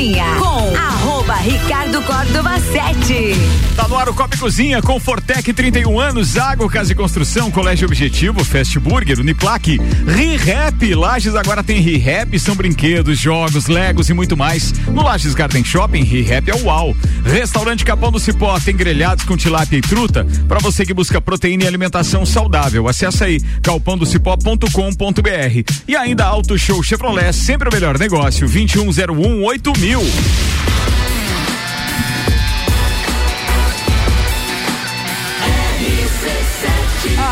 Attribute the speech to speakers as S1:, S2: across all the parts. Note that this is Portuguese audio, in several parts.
S1: Cozinha com arroba Ricardo Córdova 7.
S2: Tá no ar o Copa Cozinha com Fortec 31 anos, Água, Casa e Construção, Colégio Objetivo, Fast Burger, Uniplaque, ReHap, Lages agora tem ReHap, são brinquedos, jogos, legos e muito mais. No Lages Garden Shopping, ReHap é uau. Restaurante Capão do Cipó tem grelhados com tilápia e truta para você que busca proteína e alimentação saudável. Acesse aí calpãodocipó.com.br. E ainda Auto Show Chevrolet, sempre o melhor negócio, 2101 8000.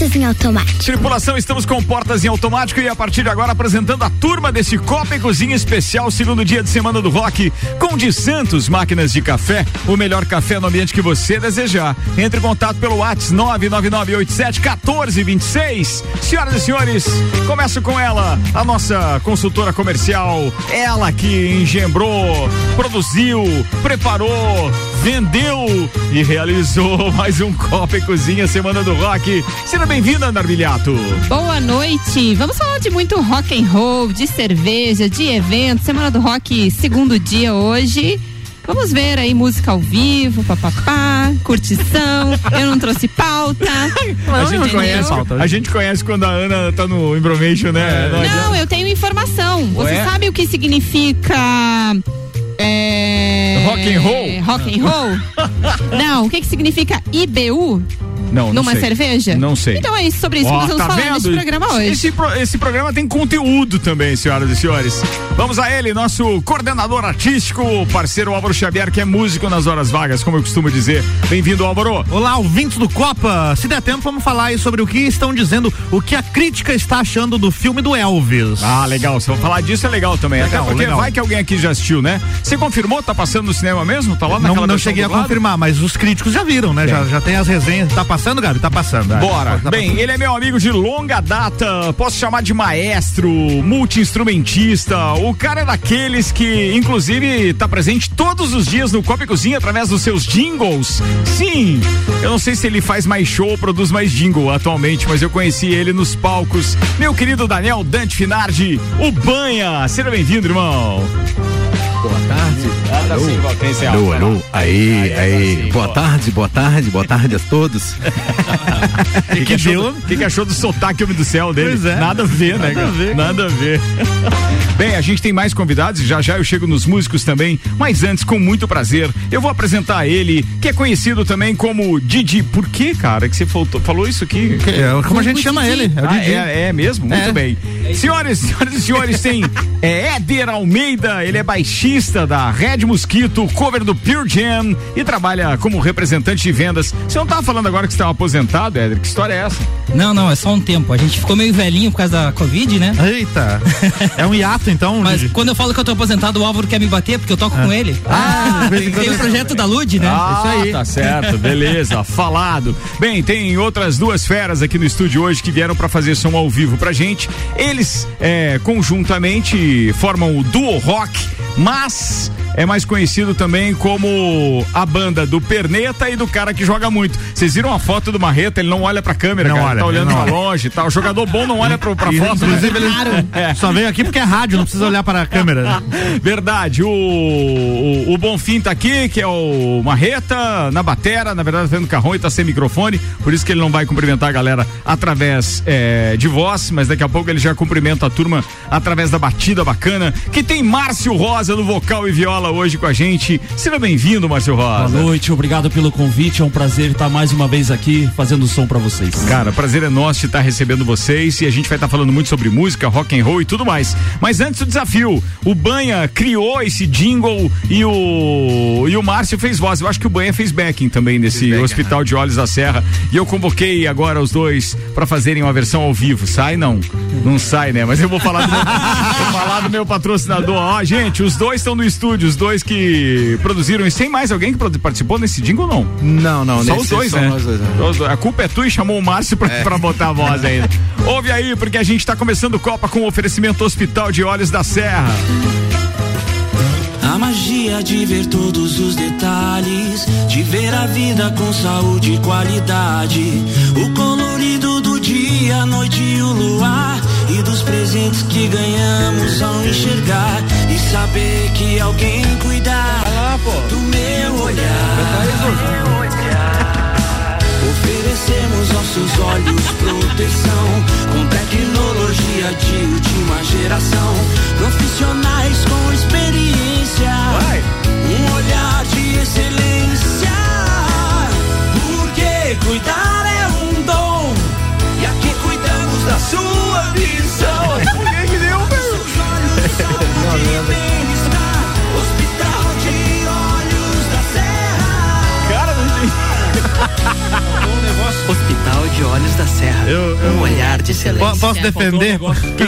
S3: Portas em automático.
S2: Tripulação, estamos com portas em automático e a partir de agora apresentando a turma desse Copa e Cozinha especial, segundo dia de semana do rock, com de Santos Máquinas de Café, o melhor café no ambiente que você desejar. Entre em contato pelo WhatsApp 999871426. Senhoras e senhores, começo com ela, a nossa consultora comercial, ela que engembrou, produziu, preparou, vendeu e realizou mais um Copa e Cozinha Semana do Rock. Seja bem-vinda, Ana Armiliato.
S4: Boa noite. Vamos falar de muito rock and roll, de cerveja, de evento. Semana do Rock, segundo dia hoje. Vamos ver aí música ao vivo, papapá, curtição. Eu não trouxe pauta.
S2: a, gente conhece, a gente conhece quando a Ana tá no Information, né?
S4: Não, não eu tenho informação. Você Ué? sabe o que significa é...
S2: Rock and roll?
S4: Rock and roll? não, o que que significa IBU?
S2: Não, não
S4: Numa
S2: sei.
S4: cerveja?
S2: Não sei.
S4: Então é isso, sobre isso
S2: Ó,
S4: que nós vamos
S2: tá
S4: falar
S2: vendo?
S4: nesse programa hoje.
S2: Esse, pro- esse programa tem conteúdo também, senhoras e senhores. Vamos a ele, nosso coordenador artístico, parceiro Álvaro Xavier, que é músico nas horas vagas, como eu costumo dizer. Bem-vindo, Álvaro.
S5: Olá, ouvintes do Copa. Se der tempo, vamos falar aí sobre o que estão dizendo, o que a crítica está achando do filme do Elvis.
S2: Ah, legal. Se eu falar disso é legal também.
S5: Legal,
S2: Até porque
S5: legal.
S2: vai que alguém aqui já assistiu, né? Você confirmou? Tá passando no cinema mesmo? Tá lá
S5: não,
S2: naquela
S5: não
S2: versão
S5: cheguei a confirmar, mas os críticos já viram, né? Já, já tem as resenhas. Tá passando, Gabi? Tá passando.
S2: Bora.
S5: Tá
S2: Bem, ele é meu amigo de longa data. Posso chamar de maestro, multi-instrumentista. O cara é daqueles que, inclusive, tá presente todos os dias no Copa e Cozinha através dos seus jingles. Sim, eu não sei se ele faz mais show ou produz mais jingle atualmente, mas eu conheci ele nos palcos. Meu querido Daniel Dante Finardi, o Banha. Seja bem-vindo, irmão.
S6: Boa tarde.
S2: Sim, Val, tem esse
S6: Alô, alô, aí,
S2: Aí,
S6: aí.
S2: agora sim,
S6: boa tarde, boa tarde, boa tarde a todos.
S2: O que, que, achou, do- que que achou do sotaque homem do céu dele?
S5: Pois é.
S2: Nada a ver, né?
S5: Nada
S2: cara?
S5: a ver.
S2: Nada a ver. Bem, a gente tem mais convidados, já já eu chego nos músicos também, mas antes, com muito prazer, eu vou apresentar ele, que é conhecido também como Didi. Por que, cara, que você faltou- falou isso aqui?
S5: É, como a gente chama ele? É o
S2: Ah,
S5: Didi.
S2: é, é mesmo? Muito
S5: É.
S2: bem. Senhoras, senhoras e senhores, tem é, Éder Almeida, ele é baixista da Red Mosquito, cover do Pure Jam e trabalha como representante de vendas. Você não tava falando agora que você estava aposentado, Éder? Que história é essa?
S7: Não, não, é só um tempo. A gente ficou meio velhinho por causa da Covid, né?
S5: Eita. É um hiato, então,
S7: Mas
S5: Didi?
S7: quando eu falo que eu tô aposentado, o Álvaro quer me bater porque eu toco com ele.
S5: Ah, vez em
S7: tem
S5: quando
S7: o projeto da Lud, né?
S2: Ah,
S5: Isso aí.
S2: tá certo, beleza, falado. Bem, tem outras duas feras aqui no estúdio hoje que vieram pra fazer som ao vivo pra gente. Eles, é, conjuntamente, formam o Duo Rock, mas é mais conhecido também como a banda do Perneta e do cara que joga muito. Vocês viram a foto do Marreta? Ele não olha pra câmera,
S5: Não
S2: cara,
S5: olha,
S2: tá olhando
S5: não
S2: pra
S5: olha.
S2: longe e tal. O jogador bom não olha pra
S5: E,
S2: foto. né?
S5: Inclusive, ele só veio aqui porque é rádio, não precisa olhar para a câmera.
S2: Verdade, o, o, o Bonfim tá aqui, que é o Marreta, na batera, na verdade tá vendo carrão e tá sem microfone, por isso que ele não vai cumprimentar a galera através é, de voz, mas daqui a pouco ele já cumprimenta a turma através da batida bacana, que tem Márcio Rosa no vocal e viola hoje com a gente. Seja bem-vindo, Márcio Rosa.
S8: Boa noite, obrigado pelo convite. É um prazer estar mais uma vez aqui fazendo som pra vocês.
S2: Cara, prazer é nosso de estar recebendo vocês e a gente vai estar falando muito sobre música, rock and roll e tudo mais. Mas antes do desafio, o Banha criou esse jingle e o e o Márcio fez voz. Eu acho que o Banha fez backing também nesse Hospital de Olhos da Serra. E eu convoquei agora os dois para fazerem uma versão ao vivo. Sai não? Não sai, né? Mas eu vou falar do meu, vou falar do meu patrocinador. Ó, gente, os dois estão no estúdio, os dois que produziram. E tem mais alguém que participou nesse jingle ou não?
S6: Não, não,
S2: Só
S6: nesse
S2: os dois, né?
S6: nós dois, né?
S2: Dois. A culpa é tu e chamou o Márcio pra, pra botar a voz ainda. Ouve aí, porque a gente tá começando Copa com o oferecimento Hospital de Olhos da Serra.
S8: A
S3: magia de ver todos os detalhes, de ver a vida com saúde e qualidade. O colorido dia, a noite e o luar. E dos presentes que ganhamos ao enxergar. E saber que alguém cuidar do meu olhar. Oferecemos nossos olhos proteção com tecnologia de última geração. Profissionais com experiência, um olhar de excelência. Porque cuidar cuidamos da sua visão.
S2: que deu,
S3: Bem-estar, de Olhos da Serra.
S9: Um olhar de excelência.
S5: Po- Posso defender?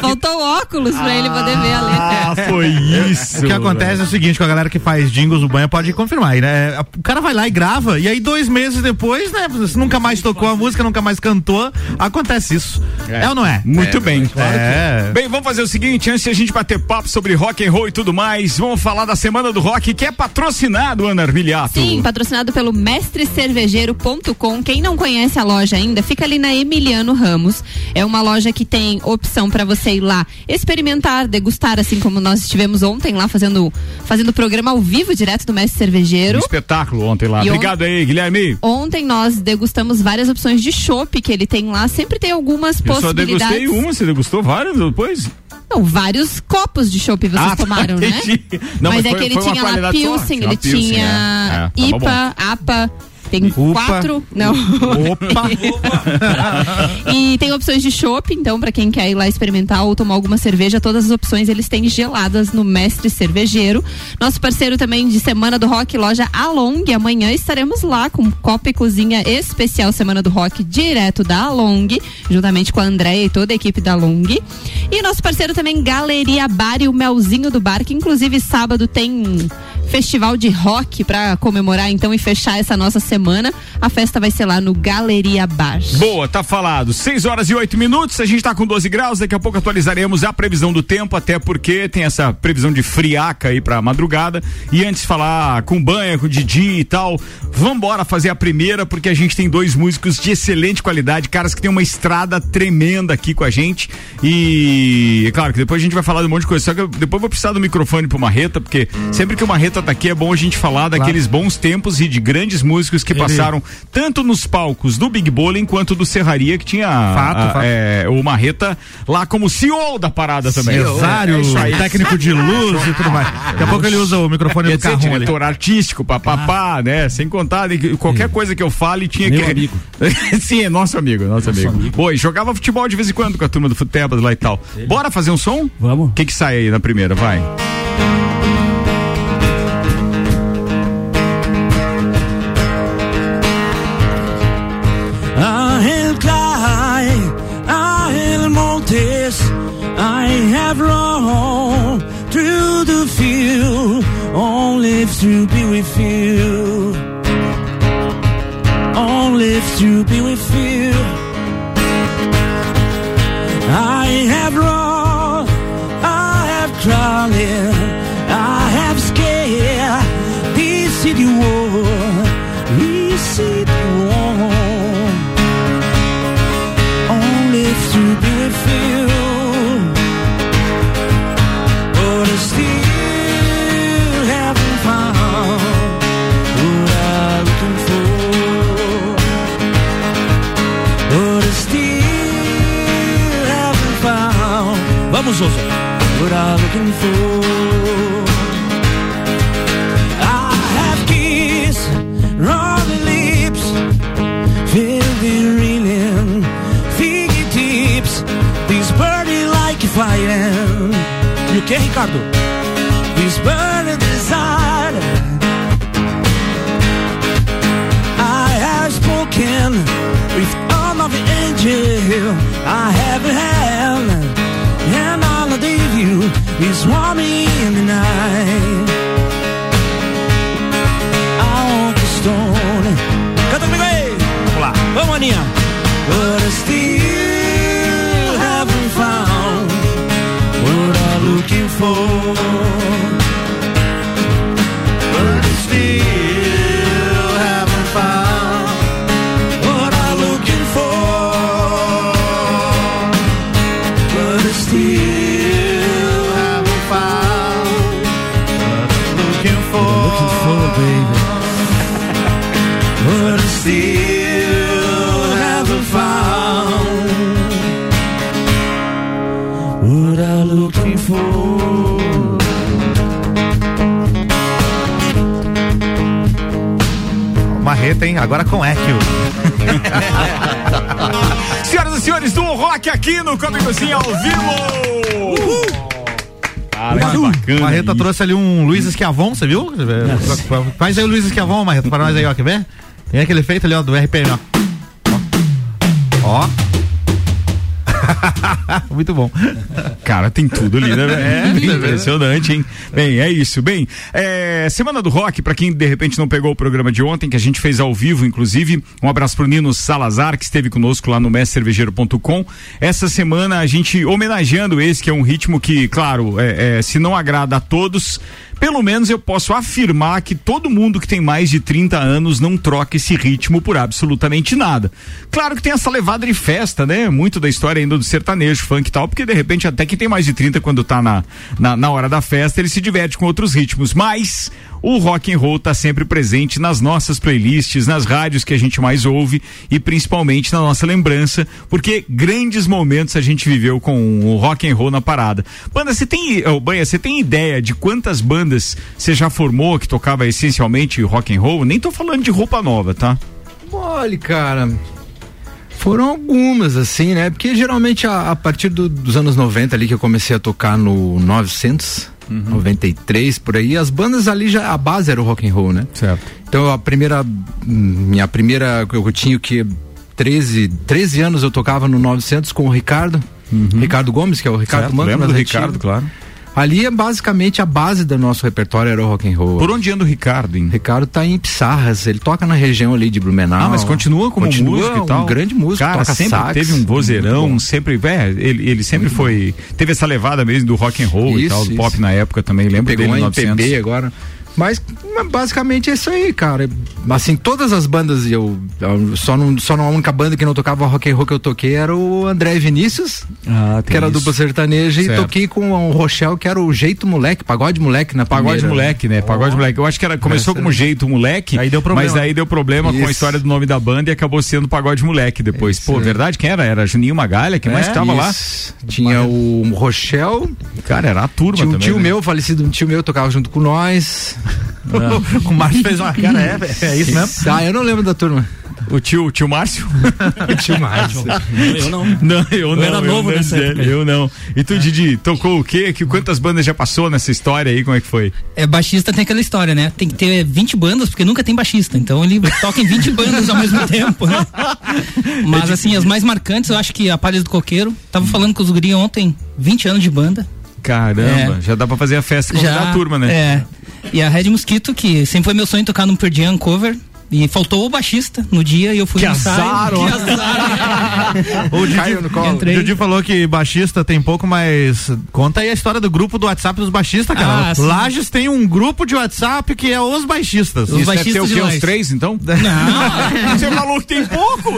S4: Faltou óculos pra ele poder ver a letra.
S2: Ah, foi isso.
S5: O que acontece é o seguinte, com a galera que faz jingles do banho pode confirmar aí, né? O cara vai lá e grava, e aí dois meses depois, né? Você nunca mais tocou a música, nunca mais cantou. Acontece isso. É, ou não é?
S2: Muito bem.
S5: É.
S2: Bem, vamos fazer o seguinte, antes de a gente bater papo sobre rock and roll e tudo mais, vamos falar da Semana do Rock, que é patrocinado, Ana Armiliato.
S4: Sim, patrocinado pelo mestrecervejeiro.com. Quem não conhece a loja ainda, fica ali na Emiliano Ramos. É uma loja que tem opção para você ir lá experimentar, degustar, assim como nós estivemos ontem lá fazendo fazendo programa ao vivo direto do Mestre
S2: Um
S4: Cervejeiro.
S2: espetáculo ontem lá.
S4: E on-
S2: Obrigado aí, Guilherme.
S4: Ontem nós degustamos várias opções de chopp que ele tem lá. Sempre tem algumas
S2: Eu só
S4: possibilidades.
S2: degustei uma, você degustou várias depois?
S4: Não, vários copos de chopp vocês
S2: Ah, tá,
S4: tomaram, né?
S2: Não,
S4: mas,
S2: mas
S4: é
S2: foi-
S4: que ele tinha lá
S2: só?
S4: Pilsen,
S2: Tinha
S4: ele
S2: Pilsen,
S4: tinha
S2: é. É, tava
S4: IPA, APA. Tem
S5: Upa.
S4: quatro. Não.
S5: Opa!
S4: e tem opções de chopp, então, pra quem quer ir lá experimentar ou tomar alguma cerveja, todas as opções eles têm geladas no Mestre Cervejeiro. Nosso parceiro também de Semana do Rock, loja Along. Amanhã estaremos lá com Copa e Cozinha especial Semana do Rock, direto da Along, juntamente com a Andréia e toda a equipe da Along. E nosso parceiro também, Galeria Bar e o Melzinho do Bar, que inclusive sábado tem festival de rock pra comemorar então e fechar essa nossa semana. A festa vai ser lá no Galeria Bar.
S2: Boa, tá falado. 6 horas e 8 minutos, a gente tá com 12 graus, daqui a pouco atualizaremos a previsão do tempo, até porque tem essa previsão de friaca aí pra madrugada. E antes de falar com banha, com Didi e tal, vambora fazer a primeira, porque a gente tem dois músicos de excelente qualidade, caras que tem uma estrada tremenda aqui com a gente. E é claro que depois a gente vai falar de um monte de coisa, só que eu, depois vou precisar do microfone pro Marreta, porque sempre que o Marreta tá aqui é bom a gente falar daqueles bons tempos e de grandes músicos que passaram tanto nos palcos do Big Bowling quanto do Serraria, que tinha
S5: Fato,
S2: a-
S5: fato.
S2: é, o Marreta lá como CEO da parada também.
S5: Empresário,
S2: É aí.
S5: técnico de luz e tudo mais. Daqui a pouco ele usa o microfone do carro ali.
S2: diretor artístico, papapá, né? Sem contar, qualquer coisa que eu fale tinha
S8: Meu
S2: que.
S8: amigo.
S2: Sim, é nosso amigo, nosso, amigo. Pô, e jogava futebol de vez em quando com a turma do Futebas lá e tal. Bora fazer um som?
S8: Vamos.
S2: O que que sai aí na primeira? Vai.
S3: To be with you. Only to be with you. Looking for. I have kissed running lips feel the reeling fingertips This burning like a fire You okay, Ricardo? This burning desire I have spoken with all of the angels. I is warming in the night the stone Canta comigo aí! Vamos lá, vamos Aninha!
S5: Marreta, hein? Agora com Equio.
S2: Senhoras e senhores do Rock aqui no Come Cozinha ao vivo. Cara, que bacana.
S5: Marreta
S2: isso.
S5: trouxe ali um Luiz Esquiavon, você viu? Faz aí o Luiz Esquiavon, Marreta, para nós aí, ó, quer ver? Tem aquele efeito ali, ó, do RPM, ó. Ó. Muito bom.
S2: Cara, tem tudo ali, né?
S5: É,
S2: impressionante, hein? Bem, é isso. Bem, é, Semana do Rock, pra quem de repente não pegou o programa de ontem, que a gente fez ao vivo, inclusive, um abraço pro Nino Salazar, que esteve conosco lá no mestrecervejeiro.com. Essa semana a gente homenageando esse, que é um ritmo que, claro, é, é, se não agrada a todos, pelo menos eu posso afirmar que todo mundo que tem mais de 30 anos não troca esse ritmo por absolutamente nada. Claro que tem essa levada de festa, né? Muito da história ainda do sertanejo, funk e tal, porque de repente até quem tem mais de 30 quando tá na, na, na hora da festa, ele se diverte com outros ritmos, mas o rock and roll tá sempre presente nas nossas playlists, nas rádios que a gente mais ouve e principalmente na nossa lembrança, porque grandes momentos a gente viveu com o rock and roll na parada. Banda, você tem, oh, Banha, você tem ideia de quantas bandas você já formou que tocava essencialmente rock and roll? Nem tô falando de roupa nova, tá?
S6: Olha, cara. Foram algumas, assim, né? Porque geralmente a, a partir do- dos anos 90 ali que eu comecei a tocar no 900, 93, por aí, as bandas ali já, a base era o rock and roll, né?
S2: Certo.
S6: Então a primeira, minha primeira, eu tinha que 13, 13 anos eu tocava no 900 com o Ricardo, Ricardo Gomes, que é o Ricardo
S2: Certo,
S6: Manco,
S2: lembro do
S6: antigas.
S2: Ricardo, claro.
S6: Ali é basicamente a base do nosso repertório era o rock and roll.
S2: Por onde anda o Ricardo, hein?
S6: Ricardo tá em Pissarras, ele toca na região ali de Blumenau.
S2: Ah, mas continua como
S6: continua
S2: músico e tal.
S6: um grande músico,
S2: Cara,
S6: toca
S2: sempre
S6: sax,
S2: teve um vozeirão,
S6: muito bom.
S2: sempre, é, ele, ele sempre foi, teve essa levada mesmo do rock and roll e
S6: Isso,
S2: tal, do
S6: isso.
S2: pop na época também, lembro
S6: Pegou
S2: dele
S6: um
S2: 900.
S6: MPB agora. Mas basicamente é isso aí, cara. Assim, todas as bandas, eu, eu só, não, só não a única banda que não tocava rock and roll que eu toquei era o André Vinícius,
S2: Ah,
S6: que era
S2: isso.
S6: dupla sertaneja, e
S2: Certo.
S6: toquei com o Rochelle, que era o jeito moleque, pagode moleque na
S2: Pagode
S6: primeira.
S2: moleque, né? Pagode moleque. Eu acho que era, começou como jeito moleque,
S5: Aí deu problema.
S2: mas aí deu problema com a
S6: Isso.
S2: história do nome da banda e acabou sendo pagode moleque depois.
S6: Isso,
S2: Pô,
S6: é.
S2: verdade? Quem era? Era Juninho Magalha? Quem mais que tava lá?
S6: Isso. Tinha o Rochelle,
S2: Cara, era a turma
S6: tinha um
S2: também.
S6: tio
S2: né?
S6: meu, falecido um tio meu, tocava junto com nós.
S5: o Márcio fez uma cara, é, é isso mesmo?
S6: Ah, eu não lembro da turma.
S2: O tio, o tio Márcio?
S6: O tio Márcio.
S8: Eu não.
S2: Não, eu não.
S8: era novo
S2: não,
S8: nessa época.
S2: Eu não. E tu, Didi, tocou o quê? Que, quantas bandas já passou nessa história aí? Como é que foi?
S7: É, baixista tem aquela história, né? Tem que ter 20 bandas, porque nunca tem baixista. Então ele toca em 20 bandas ao mesmo tempo, né? Mas assim, as mais marcantes, eu acho que a Palhas do Coqueiro. Tava falando com os guri ontem, 20 anos de banda.
S2: Caramba,
S7: É.
S2: já dá pra fazer a festa com
S7: Já,
S2: a turma, né?
S7: É. E a Red Mosquito, que sempre foi meu sonho tocar num Pearl Jam cover. E faltou o baixista no dia e eu fui
S2: Que
S7: no ensaio.
S2: azar, ó.
S7: Que azar.
S5: O Didi,
S6: no colo.
S7: Entrei.
S5: Didi falou que baixista tem pouco, mas conta aí a história do grupo do WhatsApp dos baixistas, cara.
S7: Ah.
S5: Lages tem um grupo de WhatsApp que é os baixistas.
S7: Os
S2: Isso
S7: baixistas
S2: o quê?
S7: Lages.
S2: três, então?
S7: Não,
S2: Você falou que tem pouco?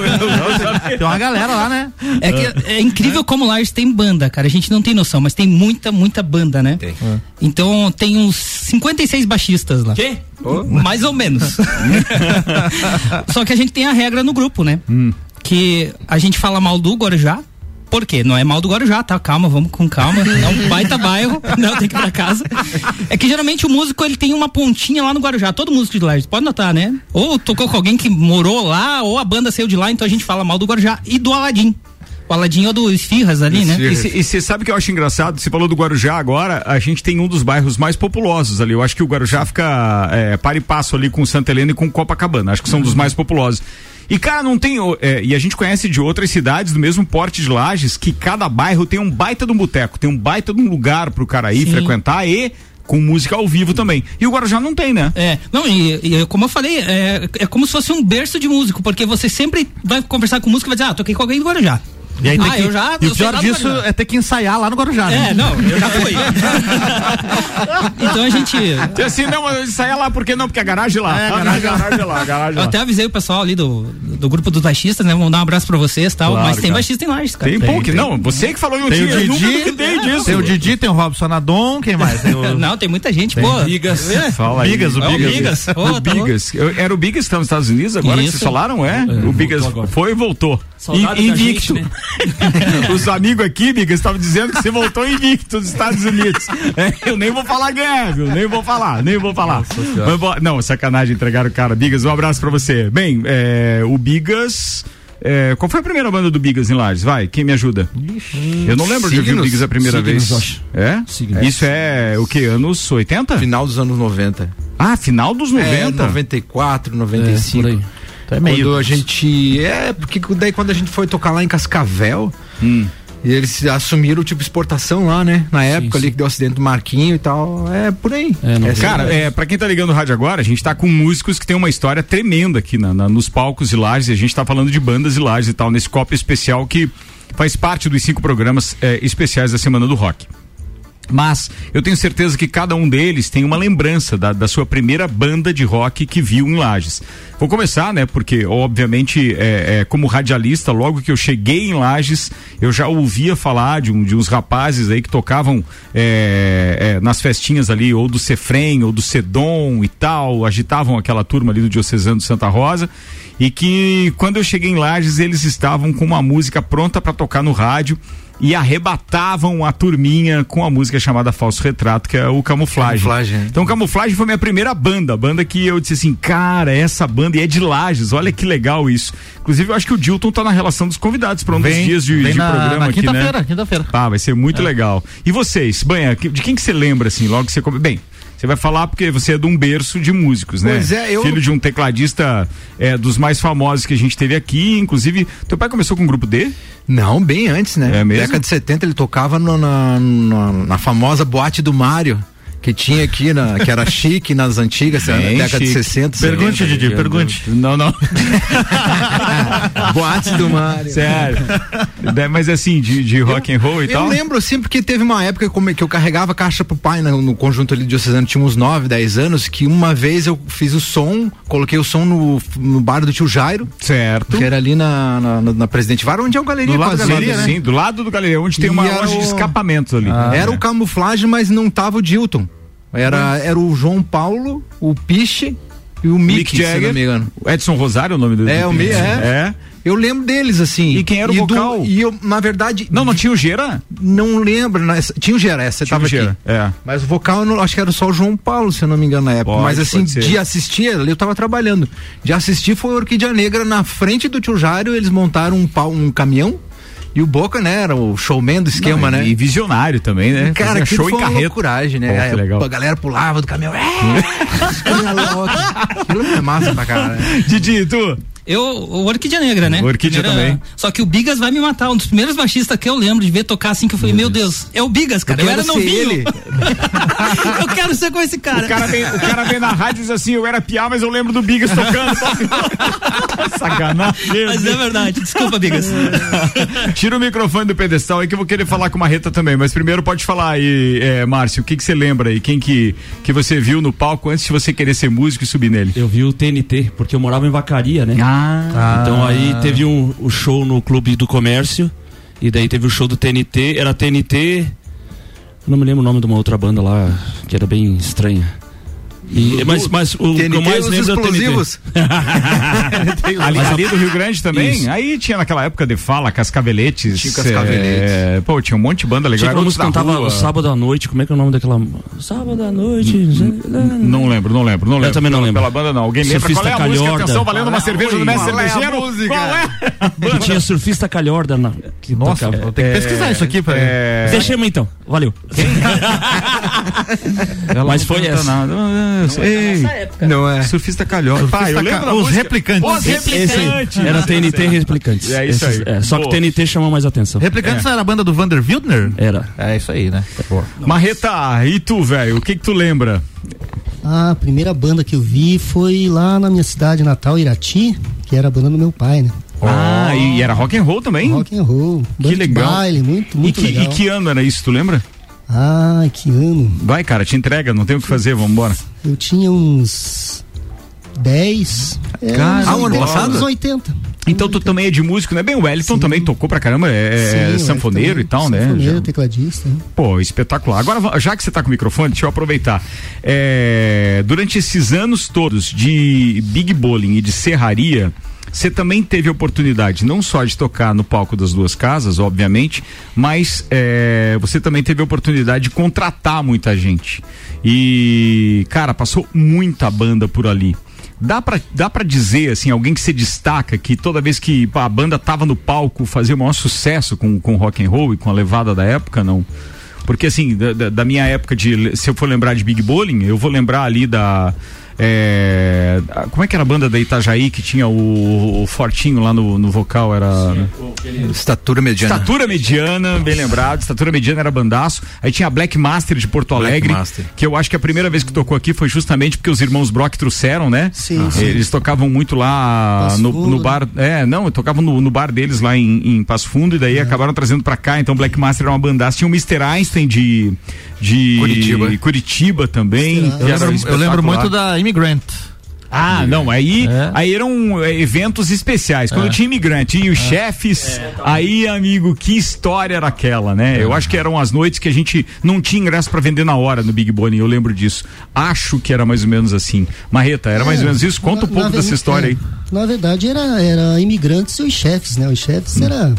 S5: Tem uma galera lá, né?
S7: é que é incrível como Lages tem banda, cara. A gente não tem noção, mas tem muita, muita banda, né?
S6: Tem.
S7: Então tem uns 56 baixistas lá.
S8: Quê?
S7: Mais ou menos. Só que a gente tem a regra no grupo, né? Que a gente fala mal do Guarujá. Por quê? Não é mal do Guarujá, tá? Calma, vamos com calma. É um baita bairro. Não, tem que ir pra casa. É que geralmente o músico ele tem uma pontinha lá no Guarujá. Todo músico de lá, pode notar, né? Ou tocou com alguém que morou lá, ou a banda saiu de lá, então a gente fala mal do Guarujá e do Aladim. O Aladim é o do Esfirras ali, né?
S2: E você sabe que eu acho engraçado? Você falou do Guarujá agora, a gente tem um dos bairros mais populosos ali. Eu acho que o Guarujá fica é, para e passo ali com Santa Helena e com Copacabana. Acho que são dos mais populosos. E, cara, não tem. é, e a gente conhece de outras cidades do mesmo porte de lajes que cada bairro tem um baita de um boteco, tem um baita de um lugar pro cara ir
S7: Sim.
S2: frequentar e com música ao vivo também. E o Guarujá não tem, né?
S7: É, não, e, e como eu falei, é, é como se fosse um berço de músico, porque você sempre vai conversar com músico e vai dizer, ah, toquei com alguém do Guarujá.
S5: E, aí tem
S7: Ah,
S5: que,
S7: eu já-
S5: e o pior disso é ter que ensaiar lá no Guarujá. né?
S7: É, não, eu já fui. então a gente.
S2: Então, assim, não, mas saia lá, por que não? Porque a garagem lá.
S5: É, a garagem
S2: garagem lá, a garagem
S7: Eu
S2: lá.
S7: até avisei o pessoal ali do, do grupo dos baixistas, né? Vamos dar um abraço pra vocês e tal.
S2: Claro,
S7: mas tem
S2: cara.
S7: baixista em Lages, cara.
S2: Tem pouco, não, você que falou em um
S5: Tem
S2: dia,
S5: o
S2: eu nunca
S5: Didi,
S2: duvidei disso.
S5: tem o Didi, tem o Robson Adon, quem mais? Tem o...
S7: Não, tem muita gente, pô.
S8: Bigas.
S2: Fala aí.
S5: Bigas, o
S7: É o
S5: Bigas.
S7: Bigas.
S2: O
S7: tá.
S2: Bigas. Eu- era o Bigas que está nos Estados Unidos agora que vocês falaram, é?
S8: É,
S2: o Bigas foi e voltou. Invicto.
S8: gente, né?
S2: Os amigos aqui, Bigas, estavam dizendo que você voltou invicto dos Estados Unidos. É, eu nem vou falar quem é, viu? Nem vou falar, nem vou falar. Mas vou- não, sacanagem entregar o cara. Bigas, um abraço pra você. Bem, é, o Bigas. é, qual foi a primeira banda do Bigas em Lages? Vai, quem me ajuda? Eu não lembro de ouvir o
S6: Signos.
S2: Bigas a primeira
S8: Signos,
S2: vez.
S8: acho.
S2: É?
S8: Signos.
S2: Isso é o que? Anos 80?
S6: Final dos anos 90.
S2: Ah, final dos 90?
S6: É, 94,
S8: É,
S6: 95.
S8: por aí.
S5: É meio-
S6: Quando a gente. É, porque daí quando a gente foi tocar lá em Cascavel.
S2: Hum.
S6: E eles assumiram tipo exportação lá, né? Na época ali
S8: sim.
S6: que deu acidente do Marquinho e tal. É por aí.
S8: É, não-
S2: Cara, é, pra quem tá ligando o rádio agora, a gente tá com músicos que tem uma história tremenda aqui na- na- nos palcos e lajes. A gente tá falando de bandas e lajes e tal, nesse copo especial que faz parte dos cinco programas é, especiais da Semana do Rock. Mas eu tenho certeza que cada um deles tem uma lembrança da, da sua primeira banda de rock que viu em Lages. Vou começar, né? Porque, obviamente, é, é, como radialista, logo que eu cheguei em Lages, eu já ouvia falar de, um- de uns rapazes aí que tocavam é, é, nas festinhas ali, ou do Cefrem, ou do Sedom e tal, agitavam aquela turma ali do Diocesano de Santa Rosa. E que quando eu cheguei em Lages, eles estavam com uma música pronta para tocar no rádio e arrebatavam a turminha com a música chamada Falso Retrato, que é o Camuflagem.
S6: Camuflagem, né?
S2: Então, Camuflagem foi minha primeira banda, a banda que eu disse assim, cara, essa banda e é de Lages, olha que legal isso. Inclusive, eu acho que o Dilton tá na relação dos convidados para um dos dias de, de
S5: na-
S2: programa
S5: na
S2: aqui, né?
S5: quinta-feira, quinta-feira.
S2: Ah, vai ser muito legal. E vocês, Banha, de quem que você lembra, assim, logo que você... come- Bem, você vai falar porque você é de um berço de músicos, né?
S6: Pois é, eu-
S2: Filho de um tecladista é, dos mais famosos que a gente teve aqui, inclusive, teu pai começou com o grupo D?
S6: Não, bem antes, né?
S2: É mesmo?
S6: Década de 70 ele tocava no- na, na, na famosa boate do Mário. Que tinha aqui, na, que era chique nas antigas, na década
S2: chique.
S6: de 60.
S5: Pergunte,
S6: 70,
S5: Didi,
S6: né?
S5: pergunte.
S2: Não, não.
S6: Boate do Mário.
S2: Sério. É, Mas assim, de, de rock and roll e
S6: Eu
S2: tal?
S6: lembro assim, porque teve uma época como- que eu carregava caixa pro pai no, no conjunto ali de Diocesano, tinha uns 9, 10 anos, que uma vez eu fiz o som, coloquei o som no, no bar do tio Jairo,
S2: Certo.
S6: que era ali na, na, na- na Presidente Vara, onde é o Galeria
S5: Do lado da galeria,
S6: né?
S2: Sim, do lado do galeria, onde tem
S6: E
S2: uma loja de
S6: o-
S2: escapamentos ali.
S6: Era o camuflagem, mas não tava o Dilton. Era, era o João Paulo, o Piche e o Mick,
S2: Mick
S6: se não
S2: Jagger.
S6: me engano.
S2: Edson Rosário é o nome do
S6: É,
S2: do-
S6: o Mi- é.
S2: é.
S6: Eu lembro deles, assim.
S2: E quem era o
S6: do-
S2: vocal?
S6: e eu, na verdade.
S2: Não, não tinha o Gera?
S6: Não lembro. né, Tinha o Gera, essa
S2: Tinha
S6: tava
S2: Gera,
S6: aqui.
S2: é.
S6: Mas o vocal, eu não- acho que era só o João Paulo, se eu não me engano, na época.
S2: Pode,
S6: Mas assim, de assistir, ali eu tava trabalhando. De assistir foi o Orquídea Negra na frente do Tio Jário, eles montaram um, pau, um caminhão. E o Boca, né, era o showman do esquema,
S2: Não,
S6: né?
S2: E, e visionário também, né?
S6: Cara,
S2: Fazia
S6: aquilo
S2: show
S6: foi
S2: carreta.
S6: loucuragem, né?
S2: Pô, que legal.
S6: A galera pulava do caminhão. É! Aquilo é massa pra caralho.
S2: Didi, tu?
S7: Eu, o Orquídea Negra, né?
S2: O Orquídea também.
S7: Só que o Bigas vai me matar. Um dos primeiros baixistas que eu lembro de ver tocar assim, que eu falei, meu Deus, é o Bigas, cara. Eu,
S6: quero
S7: era novinho.
S6: ele.
S7: eu quero ser com esse cara.
S2: O cara, vem, o cara vem na rádio e diz assim: eu era piá, mas eu lembro do Bigas tocando. Sacanagem.
S7: Mas é verdade. Desculpa, Bigas.
S2: Tira o microfone do pedestal aí que eu vou querer falar com uma reta também. Mas primeiro pode falar aí, é, Márcio, o que que você lembra aí? Quem que, que você viu no palco antes de você querer ser músico e subir nele?
S8: Eu vi o TNT, porque eu morava em Vacaria, né?
S2: Ah,
S8: Então aí teve um, o show no Clube do Comércio, e daí teve o show do TNT, era TNT. Não me lembro o nome de uma outra banda lá, que era bem estranha. E, mas, mas o que eu
S6: TNT
S8: mais lembro é o TNT.
S6: explosivos.
S2: ali, ali do Rio Grande também?
S8: Isso.
S2: Aí tinha naquela época de fala, Cascaveletes.
S6: Tinha Cascaveletes.
S2: é, pô, tinha um monte de banda legal.
S8: Tinha música
S2: da
S8: cantava
S2: Rua.
S8: sábado à noite, como é que é o nome daquela. Sábado à noite.
S2: Não lembro, não lembro, não lembro.
S8: também não lembro.
S2: Pela banda não. Alguém lembra
S8: Surfista
S2: qual é a música?
S8: Calhorda.
S2: Atenção, valendo uma
S6: é a
S2: cerveja do
S6: música?
S2: mestre
S6: é música?
S2: Qual é?
S8: Que tinha surfista calhorda na. Que
S5: Nossa, vou ter que pesquisar isso aqui pra
S2: É...
S8: Deixemos então, valeu. Mas foi essa.
S2: nada. Não, sei.
S6: Não é.
S2: Surfista.
S5: Surfista
S2: Pai, eu lembro
S5: ca- os replicantes.
S2: Os
S8: Esse
S2: replicantes.
S8: era TNT Replicantes.
S2: É isso
S8: Esses-
S2: aí.
S8: é, só que
S2: Pô.
S8: TNT chamou mais atenção.
S5: Replicantes era a banda do Vander Wildner?
S8: Era.
S5: É isso aí, né?
S2: Marreta, e tu, velho? O que que tu lembra?
S10: A primeira banda que eu vi foi lá na minha cidade natal, Irati, que era a banda do meu pai, né?
S2: Ah, e era rock and roll também?
S10: Rock and roll.
S2: Que legal.
S10: Baile, muito, muito
S2: e que,
S10: legal.
S2: E que ano era isso, tu lembra?
S10: Ah, que ano.
S2: Vai, cara, te entrega, não tem o que fazer, vamos embora.
S10: Eu tinha uns 10. É,
S2: Cara,
S10: uns
S2: ah, o ano
S10: 80,
S2: passado?
S10: Uns 80.
S2: Então tu também é de músico, né? Bem, o Wellington também tocou pra caramba, é, é
S10: Sim, o
S2: sanfoneiro e tal, né?
S10: Sanfoneiro,
S2: Já-
S10: tecladista. né?
S2: Pô, espetacular. Agora, já que você tá com o microfone, deixa eu aproveitar. É, durante esses anos todos de Big Bowling e de serraria, você também teve oportunidade não só de tocar no palco das duas casas, obviamente, mas é, você também teve oportunidade de contratar muita gente. E, cara, passou muita banda por ali. Dá pra, dá pra dizer, assim, alguém que se destaca que toda vez que a banda tava no palco fazia o maior sucesso com, com rock and roll e com a levada da época, não? Porque assim, da- da minha época de. Se eu for lembrar de Big Bowling, eu vou lembrar ali da. É, como é que era a banda da Itajaí que tinha o, o Fortinho lá no, no vocal? Era.
S6: Estatura mediana.
S2: Estatura mediana, bem lembrado. Estatura mediana era bandaço. Aí tinha a Black Master de Porto
S6: Black
S2: Alegre.
S6: Master.
S2: Que eu acho que a primeira vez que tocou aqui foi justamente porque os irmãos Brock trouxeram, né?
S10: Sim,
S2: Ah.
S10: sim.
S2: Eles tocavam muito lá no, no
S10: né?
S2: bar. É, não, tocavam no, no bar deles lá em, em Passo Fundo e daí acabaram trazendo pra cá. Então Black Master era uma bandaça. Tinha o Mr. Einstein de. de
S6: Curitiba.
S2: Curitiba também.
S5: Eu
S2: era
S5: lembro, eu lembro muito da Immigrant.
S2: Ah, não, aí,
S5: É.
S2: aí eram é, eventos especiais. Quando tinha imigrante e os chefes, aí, amigo, que história era aquela, né? Eu acho que eram as noites que a gente não tinha ingresso pra vender na hora no Big Bonnie, eu lembro disso. Acho que era mais ou menos assim. Marreta, era mais ou menos isso? Conta um pouco
S10: na
S2: dessa
S10: ve-
S2: história
S10: é,
S2: aí.
S10: Na verdade, era, era imigrantes e os chefes, né? Os chefes era.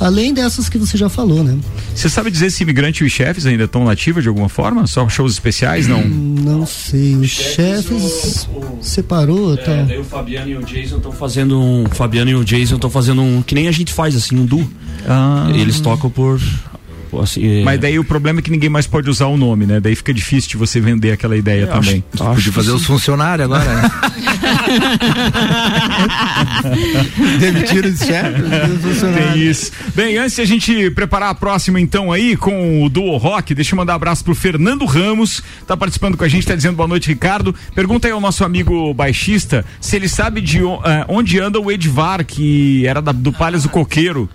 S10: Além dessas que você já falou, né?
S2: Você sabe dizer se imigrante e os chefes ainda estão nativos de alguma forma? Só shows especiais? Não.
S10: Não sei, os chefes separou, tá?
S8: É, daí o Fabiano e o Jason estão fazendo um. O Fabiano e o Jason estão fazendo um. Que nem a gente faz, assim, um duo.
S2: Ah.
S8: Eles tocam por. Por, assim, é,
S2: Mas daí o problema é que ninguém mais pode usar o nome, né? Daí fica difícil de você vender aquela ideia também.
S8: acho- acho
S6: Podia fazer
S8: que
S6: os funcionários agora, né? Demitiram os chefes, os funcionários.
S2: Tem isso. Bem, antes de a gente preparar a próxima, então, aí, com o Duo Rock, deixa eu mandar um abraço pro Fernando Ramos, tá participando com a gente, tá dizendo boa noite, Ricardo. Pergunta aí ao nosso amigo baixista se ele sabe de eh, onde anda o Edvar, que era da- do Palhas do Coqueiro.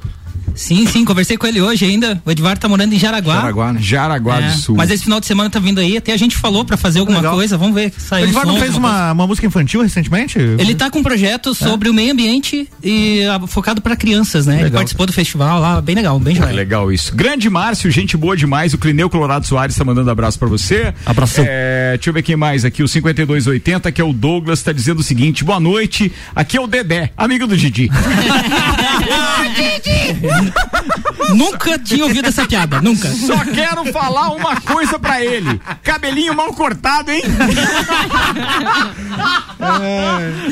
S7: Sim, sim, conversei com ele hoje ainda. O Edvar tá morando em Jaraguá.
S6: Jaraguá, né?
S2: Jaraguá
S7: É,
S2: do Sul.
S7: Mas esse final de semana tá vindo aí, até a gente falou pra fazer alguma
S5: Legal.
S7: coisa, vamos ver.
S5: O
S7: Saiu um
S5: Edvar não fez
S7: coisa.
S5: uma, uma música infantil recentemente?
S7: Ele tá com um projeto sobre o meio ambiente e ah, focado pra crianças, né? Ele
S5: Legal.
S7: participou do festival lá, bem legal, bem joia.
S2: legal isso. Grande Márcio, gente boa demais. O Clineu Colorado Soares tá mandando abraço pra você.
S8: Abração.
S2: É, deixa eu ver quem mais aqui. O 5280, que é o Douglas, tá dizendo o seguinte: boa noite. Aqui é o Dedé, amigo do Didi.
S7: Nunca tinha ouvido essa piada, nunca.
S2: Só quero falar uma coisa pra ele. Cabelinho mal cortado, hein?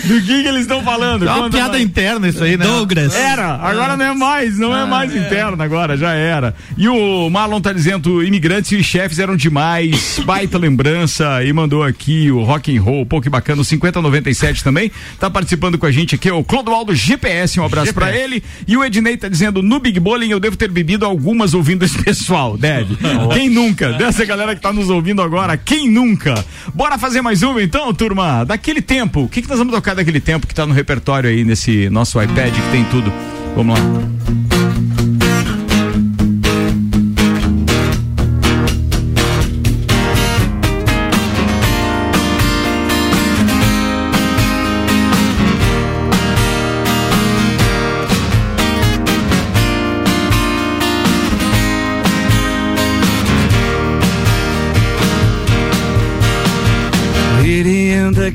S2: Do que, que eles estão falando?
S5: É uma
S2: Conta
S5: piada interna isso aí, né?
S7: Douglas.
S2: Era, agora não é mais, não é mais interna agora, já era. E o Marlon tá dizendo, imigrantes e chefes eram demais, baita lembrança, e mandou aqui o rock and roll, pô, que bacana, o 5097 também, tá participando com a gente aqui, é o Clodoaldo GPS, um abraço pra ele, e o Ednei tá dizendo, no Big Bowling eu devo ter bebido algumas ouvindo esse pessoal, deve. Quem nunca? Dessa galera que tá nos ouvindo agora, quem nunca? Bora fazer mais uma então, turma? Daquele tempo, o que que nós vamos tocar daquele tempo que tá no repertório aí nesse nosso iPad que tem tudo? Vamos lá.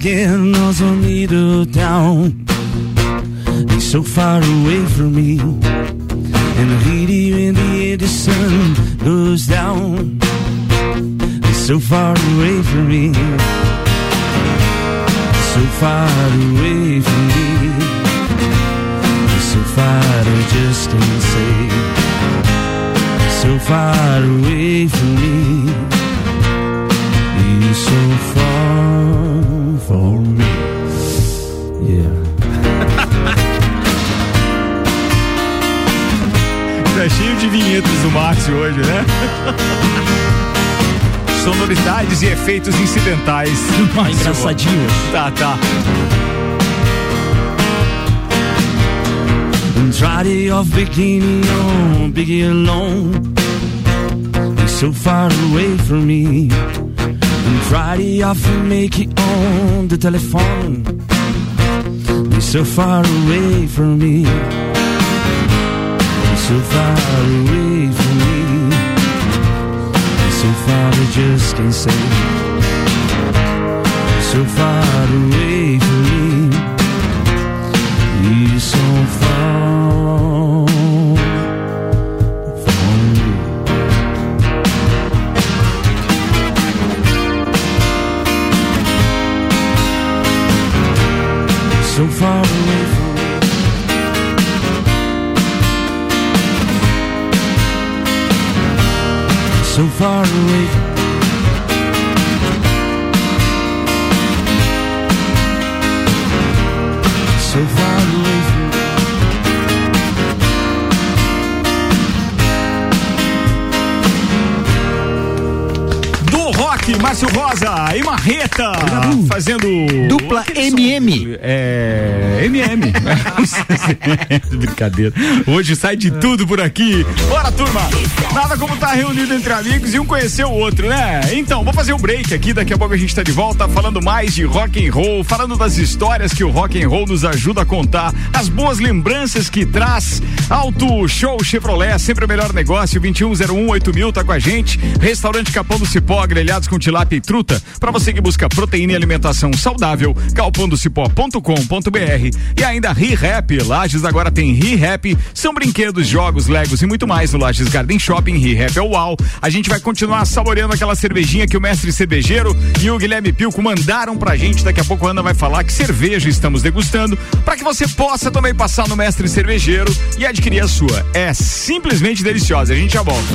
S3: Again, as I needle down. He's so far away from me. And really, in the end, the sun goes down. He's so far away from me. So far away from me. So far, I just can't say. So far away from me. He's so far for me. Yeah.
S2: Tá cheio de vinhetas do Márcio hoje, né? Sonoridades e efeitos incidentais.
S8: Tá engraçadinho.
S2: Tá, tá.
S3: Friday off bikini on, biggie alone. He's so far away from me. And Friday off and make it on the telephone. He's so far away from me. He's so far away from me. So far I just can't say. So far away from me. He's so far So far away from. So far away So far away
S2: Márcio Rosa e Marreta fazendo.
S6: Dupla MM.
S2: É. MM. Brincadeira. Hoje sai de tudo por aqui. Bora, turma! Nada como estar reunido entre amigos e um conhecer o outro, né? Então, vou fazer um break aqui, daqui a pouco a gente tá de volta falando mais de rock and roll, falando das histórias que o rock and roll nos ajuda a contar, as boas lembranças que traz. Auto Show Chevrolet, sempre o melhor negócio, 2101 mil tá com a gente. Restaurante Capão do Cipó, grelhados com tilápia e truta, para você que busca proteína e alimentação saudável, galpondocipó.com.br e ainda ReHap, Lages agora tem ReHap, são brinquedos, jogos, legos e muito mais no Lages Garden Shopping, ReHap é UAU. A gente vai continuar saboreando aquela cervejinha que o mestre cervejeiro e o Guilherme Pilco mandaram pra gente, daqui a pouco a Ana vai falar que cerveja estamos degustando, para que você possa também passar no mestre cervejeiro e adquirir a sua. É simplesmente deliciosa, a gente já volta.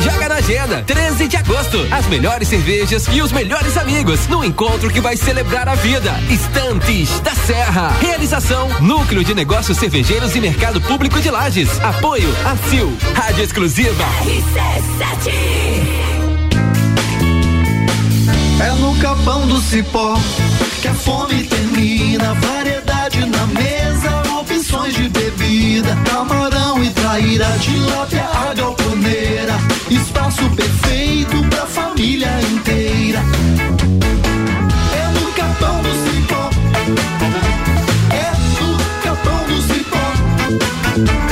S11: Joga na agenda, 13 de agosto. As melhores cervejas e os melhores amigos no encontro que vai celebrar a vida. Estantes da Serra. Realização: Núcleo de Negócios Cervejeiros e Mercado Público de Lages. Apoio: ACIL. Rádio Exclusiva.
S12: É no capão do cipó que a fome termina. Variedade bebida. Camarão e traíra, tilápia, a galponeira. Espaço perfeito pra família inteira. É no capão do cipó. É no capão do cipó.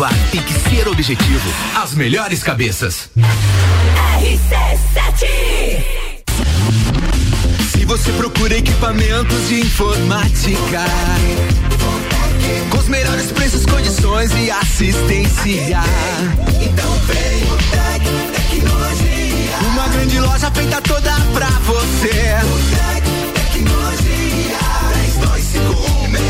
S13: Aprovar tem que ser objetivo. As melhores cabeças.
S12: Se você procura equipamentos de informática, com os melhores preços, condições e assistência, então vem o Tec Tecnologia. Uma grande loja feita toda pra você. O Tec Tecnologia. 32516112.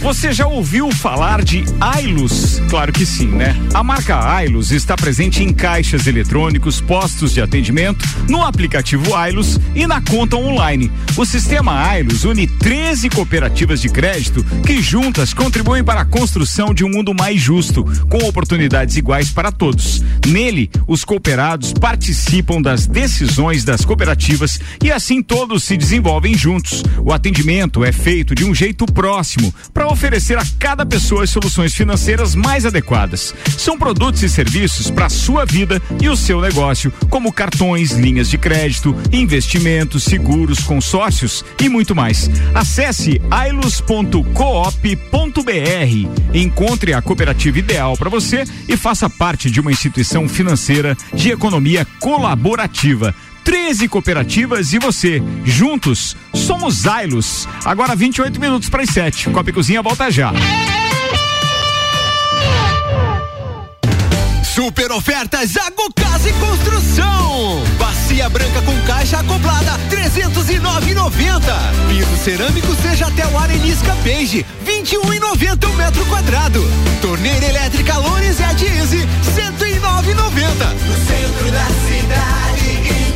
S2: Você já ouviu falar de Ailus? Claro que sim, né? A marca Ailus está presente em caixas eletrônicos, postos de atendimento, no aplicativo Ailus e na conta online. O sistema Ailus une 13 cooperativas de crédito que juntas contribuem para a construção de um mundo mais justo, com oportunidades iguais para todos. Nele, os cooperados participam das decisões das cooperativas e assim todos se desenvolvem juntos. O atendimento é feito de um jeito próximo para oferecer a cada pessoa as soluções financeiras mais adequadas. São produtos e serviços para a sua vida e o seu negócio, como cartões, linhas de crédito, investimentos, seguros, consórcios e muito mais. Acesse ailos.coop.br, encontre a cooperativa ideal para você e faça parte de uma instituição financeira de economia colaborativa. 13 cooperativas e você. Juntos, somos Ailos. Agora 28 minutos para as 7. Copa e Cozinha volta já.
S13: Super ofertas Zago Casa e Construção. Bacia branca com caixa acoplada, 309,90. Piso cerâmico seja até o arenisca beige, 21,90 o metro quadrado. Torneira elétrica de Easy, 109,90.
S12: No centro da cidade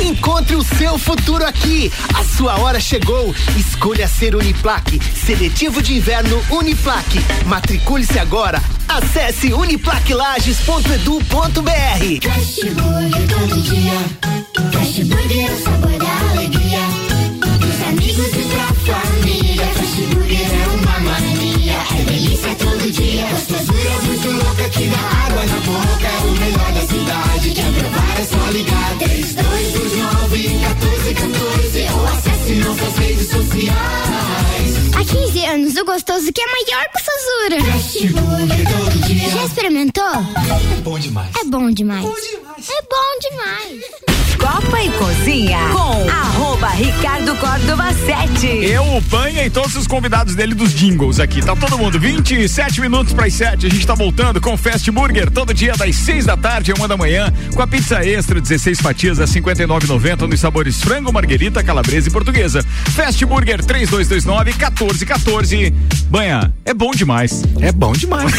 S13: Encontre o seu futuro aqui. A sua hora chegou. Escolha ser Uniplaque. Seletivo de inverno Uniplaque. Matricule-se agora. Acesse uniplaquelages.edu.br.
S12: Fast Burger todo dia. Fast Burger é o sabor da alegria. Dos amigos e pra família. Fast Burger é uma mania. É delícia todo dia. Gostosura muito louca que dá água na boca. É o melhor da cidade. Quer provar é só ligar. 3229
S14: gostoso que é maior que o Sazura.
S12: Dia.
S14: Já experimentou?
S12: É bom demais.
S14: É bom demais. É bom demais.
S15: Copa e Cozinha com arroba Ricardo Córdova 7.
S2: Eu, o Panha e todos os convidados dele dos jingles aqui. Tá todo mundo. 27 minutos para as 7. A gente tá voltando com Fast Burger todo dia das 6 da tarde a 1 da manhã. Com a pizza extra, 16 fatias a 59,90 nos sabores frango, marguerita, calabresa e portuguesa. Fast Burger 3229 1414. Banha, é bom demais.
S6: É bom demais.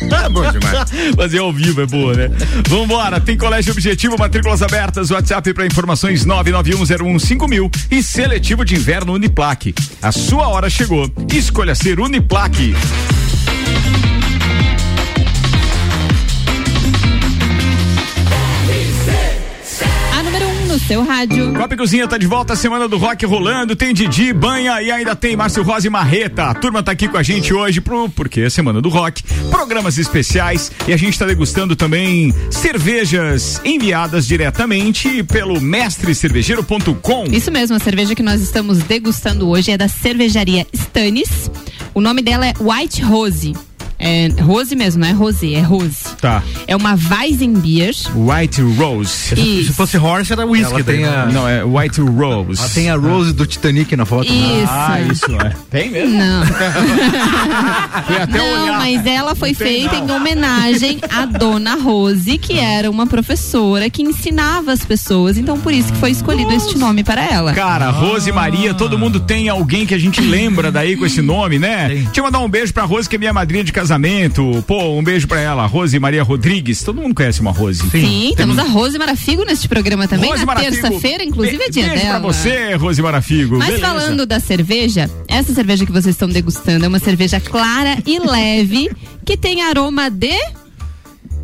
S2: é bom demais. Fazer ao vivo é boa, né? Vambora, tem colégio objetivo, matrículas abertas, WhatsApp para informações 991015000 e seletivo de inverno Uniplaque. A sua hora chegou. Escolha ser Uniplaque.
S4: Seu rádio.
S2: Copa e Cozinha tá de volta, semana do rock rolando, tem Didi, Banha e ainda tem Márcio Rosa e Marreta. A turma tá aqui com a gente hoje pro porque é semana do rock, programas especiais e a gente tá degustando também cervejas enviadas diretamente pelo mestrecervejeiro.com.
S4: Isso mesmo, a cerveja que nós estamos degustando hoje é da cervejaria Stannis. O nome dela é White Rose. É Rose mesmo, não é Rose, é Rose.
S2: Tá.
S4: É uma Weizenbier.
S2: White Rose.
S4: Isso.
S5: Se fosse horse, era whisky.
S6: Ela tem a-
S5: né?
S2: Não, é White Rose.
S6: Ela tem a Rose do Titanic na foto.
S4: Isso.
S2: Ah, isso é. Tem mesmo?
S4: Não. Não,
S2: olhar.
S4: mas ela foi
S2: Não tem,
S4: feita
S2: não.
S4: em homenagem à dona Rose, que era uma professora que ensinava as pessoas. Então, por isso que foi escolhido este nome para ela.
S2: Cara, Rose Maria, todo mundo tem alguém que a gente lembra daí com esse nome, né? Deixa eu mandar um beijo pra Rose, que é minha madrinha de casamento. Pô, um beijo pra ela, Rose Maria Rodrigues. Todo mundo conhece uma Rose.
S4: Sim, temos a Rose Marafigo neste programa também.
S2: Rose
S4: Na terça-feira, inclusive, é dia
S2: beijo
S4: dela.
S2: pra você, Rose Marafigo.
S4: Mas
S2: Beleza.
S4: falando da cerveja, essa cerveja que vocês estão degustando é uma cerveja clara e leve que tem aroma de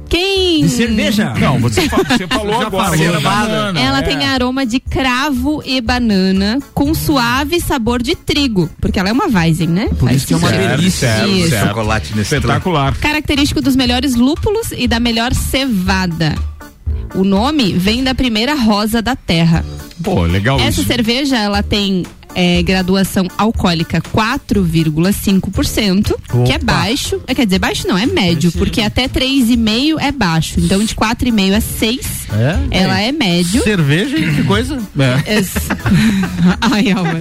S4: Quem?
S7: De cerveja?
S2: Não, você, fa- você falou
S5: Já
S2: agora
S5: falou,
S2: que era banana.
S4: Ela
S2: é.
S4: tem aroma de cravo e banana com suave sabor de trigo, porque ela é uma Weizen, né?
S7: Por isso que é uma
S2: Certo,
S7: delícia.
S2: certo,
S4: Isso.
S2: certo.
S6: Chocolate Nestlé.
S2: Espetacular.
S4: Característico dos melhores lúpulos e da melhor cevada. O nome vem da primeira rosa da terra.
S2: Pô, legal
S4: Essa
S2: isso.
S4: cerveja, ela tem é, graduação alcoólica 4,5%, que é baixo. É, quer dizer, baixo não, é médio, porque até 3,5 é baixo. Então, de 4,5 a 6,
S5: É?
S4: ela é médio.
S5: Cerveja, hein? que coisa.
S4: Esse- Ai, Alma.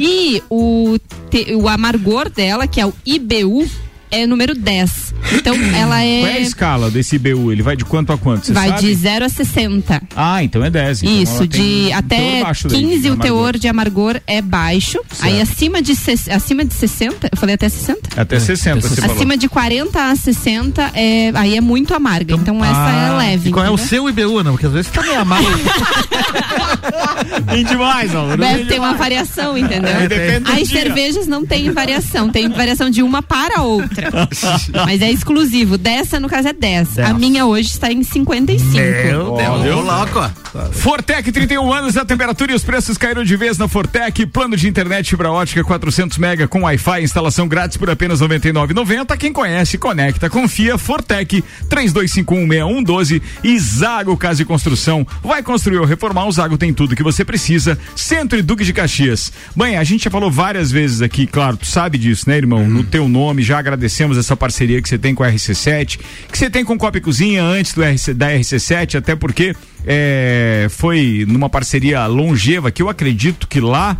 S4: E o, te- o amargor dela, que é o IBU, é número 10. Então, ela é.
S2: Qual é a escala desse IBU? Ele vai de quanto a quanto? Você
S4: vai
S2: sabe?
S4: de 0 a 60.
S2: Ah, então é 10. Então
S4: Isso, de até
S2: teor baixo daí,
S4: 15
S2: de
S4: o
S2: amargor.
S4: teor de amargor é baixo. Aí acima de, acima de 60, eu falei até 60?
S2: Até 60, você falou.
S4: Acima de 40 a 60, é, aí é muito amarga. Então, essa é leve.
S5: E qual é o
S4: entendeu?
S5: seu IBU, não? Porque às vezes tá meio amargo.
S2: Tem demais, ó.
S4: Deve ter uma variação, entendeu?
S2: É, depende do
S4: As cervejas não tem variação, tem variação de uma para a outra. Mas é exclusivo. Dessa, no caso, é 10. A minha hoje está em 55.
S5: Meu Deus.
S6: Ô, louco.
S2: Fortec 31 anos, a temperatura e os preços caíram de vez na Fortec. Plano de internet fibra ótica 400 mega com Wi-Fi, instalação grátis por apenas R$ 99,90. Quem conhece, conecta, confia. Fortec 32516112 e Zago Casa e Construção. Vai construir ou reformar, o Zago tem tudo que você precisa. Centro e Duque de Caxias. Bem, a gente já falou várias vezes aqui, claro, tu sabe disso, né, irmão? No teu nome, já agradecemos essa parceria que você tem com a RC7, que você tem com Copa e Cozinha antes do RC, da RC7, até porque é, foi numa parceria longeva que eu acredito que lá.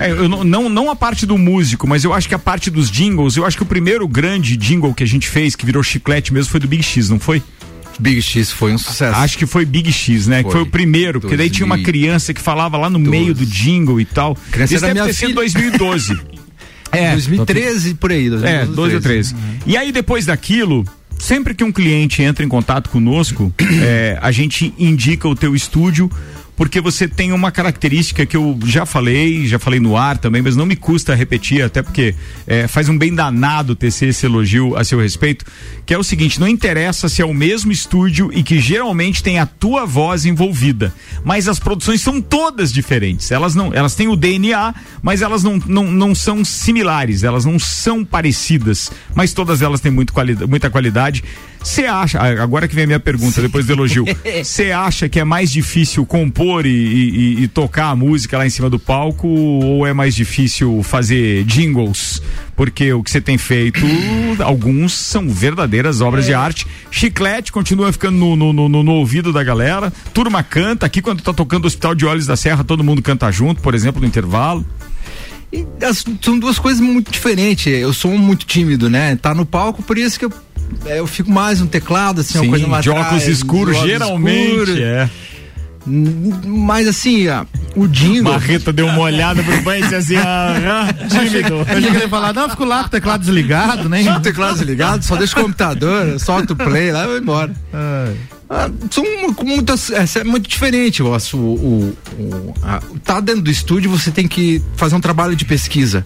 S2: é, eu não, não, não a parte do músico, mas eu acho que a parte dos jingles, eu acho que o primeiro grande jingle que a gente fez, que virou chiclete mesmo, foi do Big X, não foi?
S6: Big X foi um sucesso.
S2: Acho que foi Big X, né? Que
S6: Foi.
S2: foi o primeiro, porque daí tinha uma
S6: 2012.
S2: criança que falava lá no meio do jingle e tal.
S6: Criança
S2: Isso deve
S6: minha
S2: ter sido
S6: filha.
S2: 2012. é,
S6: 2013 por aí.
S2: é, 12 ou 13. E aí, depois daquilo, sempre que um cliente entra em contato conosco, é, a gente indica o teu estúdio. Porque você tem uma característica que eu já falei, já falei no ar também, mas não me custa repetir, até porque é, faz um bem danado tecer esse elogio a seu respeito, que é o seguinte: não interessa se é o mesmo estúdio e que geralmente tem a tua voz envolvida, mas as produções são todas diferentes. Elas não, elas têm o DNA, mas elas não, não, não são similares, elas não são parecidas, mas todas elas têm muito quali muita qualidade. Você acha, ah, agora que vem a minha pergunta, depois do elogio, você acha que é mais difícil compor e, e- e- tocar a música lá em cima do palco ou é mais difícil fazer jingles? Porque o que você tem feito, alguns são verdadeiras obras de arte. Chiclete continua ficando no, no, no- no- ouvido da galera. Turma canta. Aqui, quando tá tocando o Hospital de Olhos da Serra, todo mundo canta junto, por exemplo, no intervalo.
S6: As- são duas coisas muito diferentes. Eu sou muito tímido, né? Tá no palco, por isso que eu, é, eu fico mais no teclado, assim,
S2: Sim,
S6: uma coisa mais
S2: de óculos escuros, geralmente, é.
S6: Mas assim, ó, o jingle.
S2: Barreto deu uma olhada pro banho e disse assim, ah, ah, tímido.
S5: Eu achei que ele ia falar, não, eu fico lá com o teclado desligado, né?
S6: Só o teclado desligado, só deixa o computador, solta o play lá e vai embora. Ah, são mu- muitas, é, é muito diferente. eu acho, O, o, o- a- tá dentro do estúdio, você tem que fazer um trabalho de pesquisa.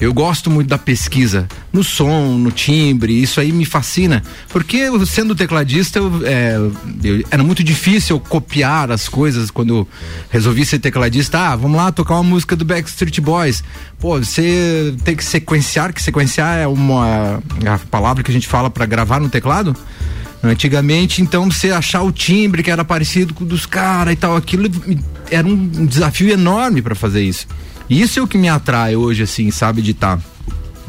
S6: Eu gosto muito da pesquisa no som, no timbre, isso aí me fascina. Porque eu, sendo tecladista, eu, é, eu- era muito difícil eu copiar as coisas quando resolvi ser tecladista. Ah, vamos lá tocar uma música do Backstreet Boys. Pô, você tem que sequenciar, que sequenciar é uma é a palavra que a gente fala para gravar no teclado. Antigamente, então, você achar o timbre que era parecido com o dos caras e tal, aquilo era um desafio enorme para fazer isso. Isso é o que me atrai hoje, assim, sabe, de estar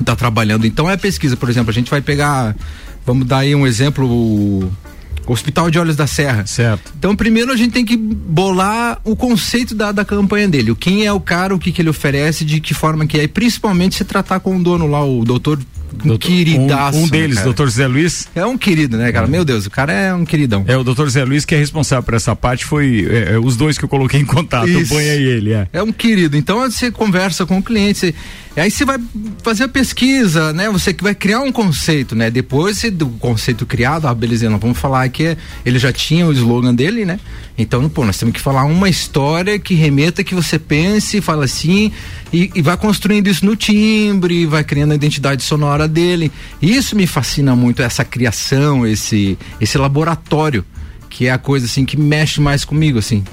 S6: tá, trabalhando. Então é pesquisa, por exemplo, a gente vai pegar, vamos dar aí um exemplo, o Hospital de Olhos da Serra.
S2: Certo.
S6: Então, primeiro a gente tem que bolar o conceito da, da campanha dele. O quem é o cara, o que, que ele oferece, de que forma que é. E principalmente se tratar com o dono lá, o doutor, queridaço.
S2: Um, um
S6: né,
S2: deles,
S6: cara?
S2: doutor Zé Luiz.
S6: É um querido, né, cara? Meu Deus, o cara é um queridão.
S2: É, o doutor Zé Luiz que é responsável por essa parte, foi é, é, os dois que eu coloquei em contato,
S6: Isso.
S2: o Banha e ele, é.
S6: É um querido. Então você conversa com o cliente, você, E aí você vai fazer a pesquisa, né? Você que vai criar um conceito, né? Depois do conceito criado, ah, beleza, não vamos falar que ele já tinha o slogan dele, né? Então, pô, nós temos que falar uma história que remeta que você pense, fala assim, e, e vai construindo isso no timbre, vai criando a identidade sonora dele. Isso me fascina muito, essa criação, esse, esse laboratório que é a coisa assim que mexe mais comigo, assim.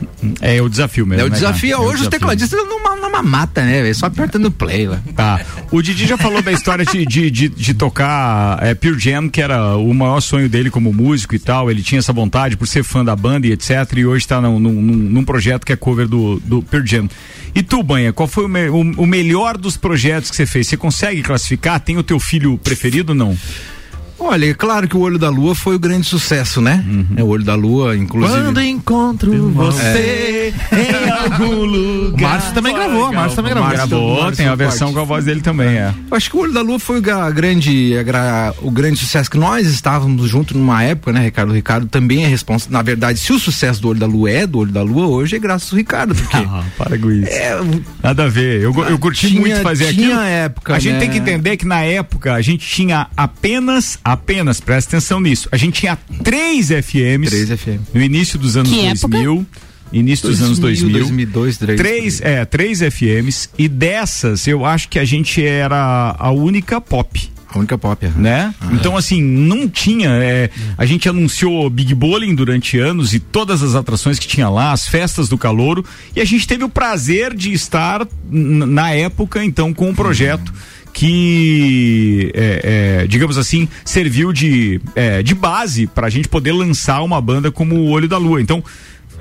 S2: É o desafio mesmo.
S6: É o
S2: né,
S6: desafio.
S2: cara? É o
S6: Hoje os
S2: desafio.
S6: tecladistas numa, numa mata, né? velho? Só apertando play lá.
S2: Tá. O Didi já falou da história de, de, de, de tocar é, Pure Jam, que era o maior sonho dele como músico e tal. Ele tinha essa vontade por ser fã da banda e etc. E hoje está num, num, num projeto que é cover do, do Pure Jam. E tu, Banha, qual foi o, me- o, o melhor dos projetos que você fez? Você consegue classificar? Tem o teu filho preferido ou não?
S6: Olha, é claro que o Olho da Lua foi o grande sucesso, né? É o Olho da Lua, inclusive.
S5: Quando encontro você em algum lugar. O Márcio também gravou, a Márcio também gravou.
S2: Gravou, tem a versão com a voz dele também, é.
S6: Eu acho que o Olho da Lua foi o gra- grande, a o grande sucesso que nós estávamos junto numa época, né, Ricardo? O Ricardo também é responsável. Na verdade, se o sucesso do Olho da Lua é do Olho da Lua, hoje é graças ao Ricardo, porque
S2: Ah, para com isso. Nada a ver. Eu, eu curti
S6: Tinha-
S2: muito fazer
S6: tinha
S2: aquilo.
S6: época,
S2: a gente
S6: né?
S2: tem que entender que na época a gente tinha apenas, apenas, presta atenção nisso, a gente tinha três FMs.
S6: Três FM.
S2: No início dos anos
S6: Que época?
S2: 2000. Início dos anos 2000.
S6: 2002, três.
S2: Três, é, três FMs. E dessas, eu acho que a gente era a única pop.
S6: A única pop,
S2: né? Então, assim, não tinha. é, a gente anunciou Big Bowling durante anos e todas as atrações que tinha lá, as festas do Calouro, e a gente teve o prazer de estar na época, então, com um projeto que, é, é, digamos assim, serviu de, é, de base para a gente poder lançar uma banda como o Olho da Lua. Então,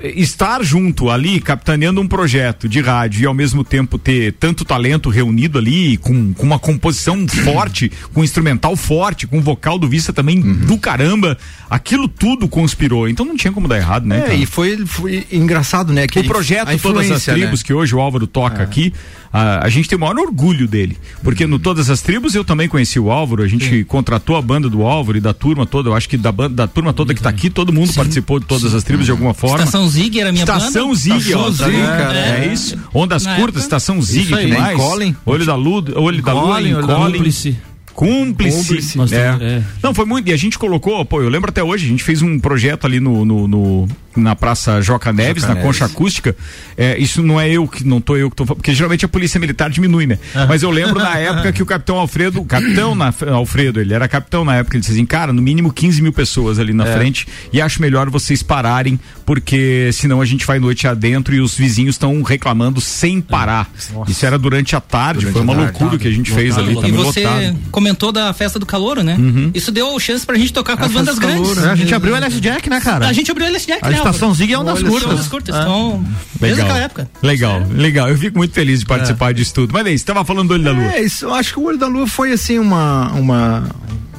S2: estar junto ali, capitaneando um projeto de rádio e ao mesmo tempo ter tanto talento reunido ali, com, com uma composição forte, com instrumental forte, com vocal do Vista também do caramba, aquilo tudo conspirou. Então não tinha como dar errado, né?
S6: É, e foi, foi engraçado, né? Que
S2: o projeto Todas as Tribos,
S6: né?
S2: que hoje o Álvaro toca aqui, a, a gente tem o maior orgulho dele. Porque no Todas as Tribos eu também conheci o Álvaro, a gente contratou a banda do Álvaro e da turma toda, eu acho que da, banda, da turma toda que tá aqui, todo mundo participou de Todas as Tribos de alguma forma.
S7: Estação Zig era a minha
S2: Estação
S7: banda.
S2: Zig,
S7: Estação
S2: ó, tá
S7: Zig,
S2: é,
S7: É.
S2: isso. Ondas
S7: Na
S2: curtas,
S7: época.
S2: Estação Zig,
S7: aí.
S2: que
S7: Nem
S2: mais?
S6: Colin.
S2: Olho da Lua, olho da Lua,
S7: Colin, da
S2: Colin.
S8: Cúmplice.
S2: Cúmplice.
S8: Cúmplice.
S2: É.
S8: Nós temos- é.
S2: Não, foi muito. E a gente colocou, pô, eu lembro até hoje, a gente fez um projeto ali no, no- no- na Praça Joca Neves,
S6: Joca
S2: na
S6: Neves.
S2: Concha Acústica. É, isso não é eu que não tô eu que tô falando, porque geralmente a polícia militar diminui, né? Mas eu lembro na época que o capitão Alfredo, o capitão na, Alfredo, ele era capitão na época, ele disse assim, cara, no mínimo 15 mil pessoas ali na
S6: É.
S2: frente e acho melhor vocês pararem, porque senão a gente vai noite adentro e os vizinhos estão reclamando sem parar. Isso era durante a tarde,
S6: Durante
S2: foi uma
S6: tarde.
S2: loucura o que a gente fez ali,
S7: E
S2: também
S7: você
S2: lotado.
S7: comentou da festa do calor, né? Isso deu chance pra gente tocar com
S5: A
S7: as bandas
S5: calor,
S7: grandes.
S5: né? A gente abriu o LS Jack, né, cara?
S7: A gente abriu o LS Jack, né?
S5: Estação? Zig é ondas
S7: Olha,
S5: curtas.
S7: Ondas curtas.
S5: É.
S7: Então, desde
S2: Legal.
S7: aquela época.
S2: Legal, legal. Eu fico muito feliz de participar disso tudo. Mas aí, você tava falando do Olho da Lua.
S6: É, isso, eu acho que o Olho da Lua foi assim uma, uma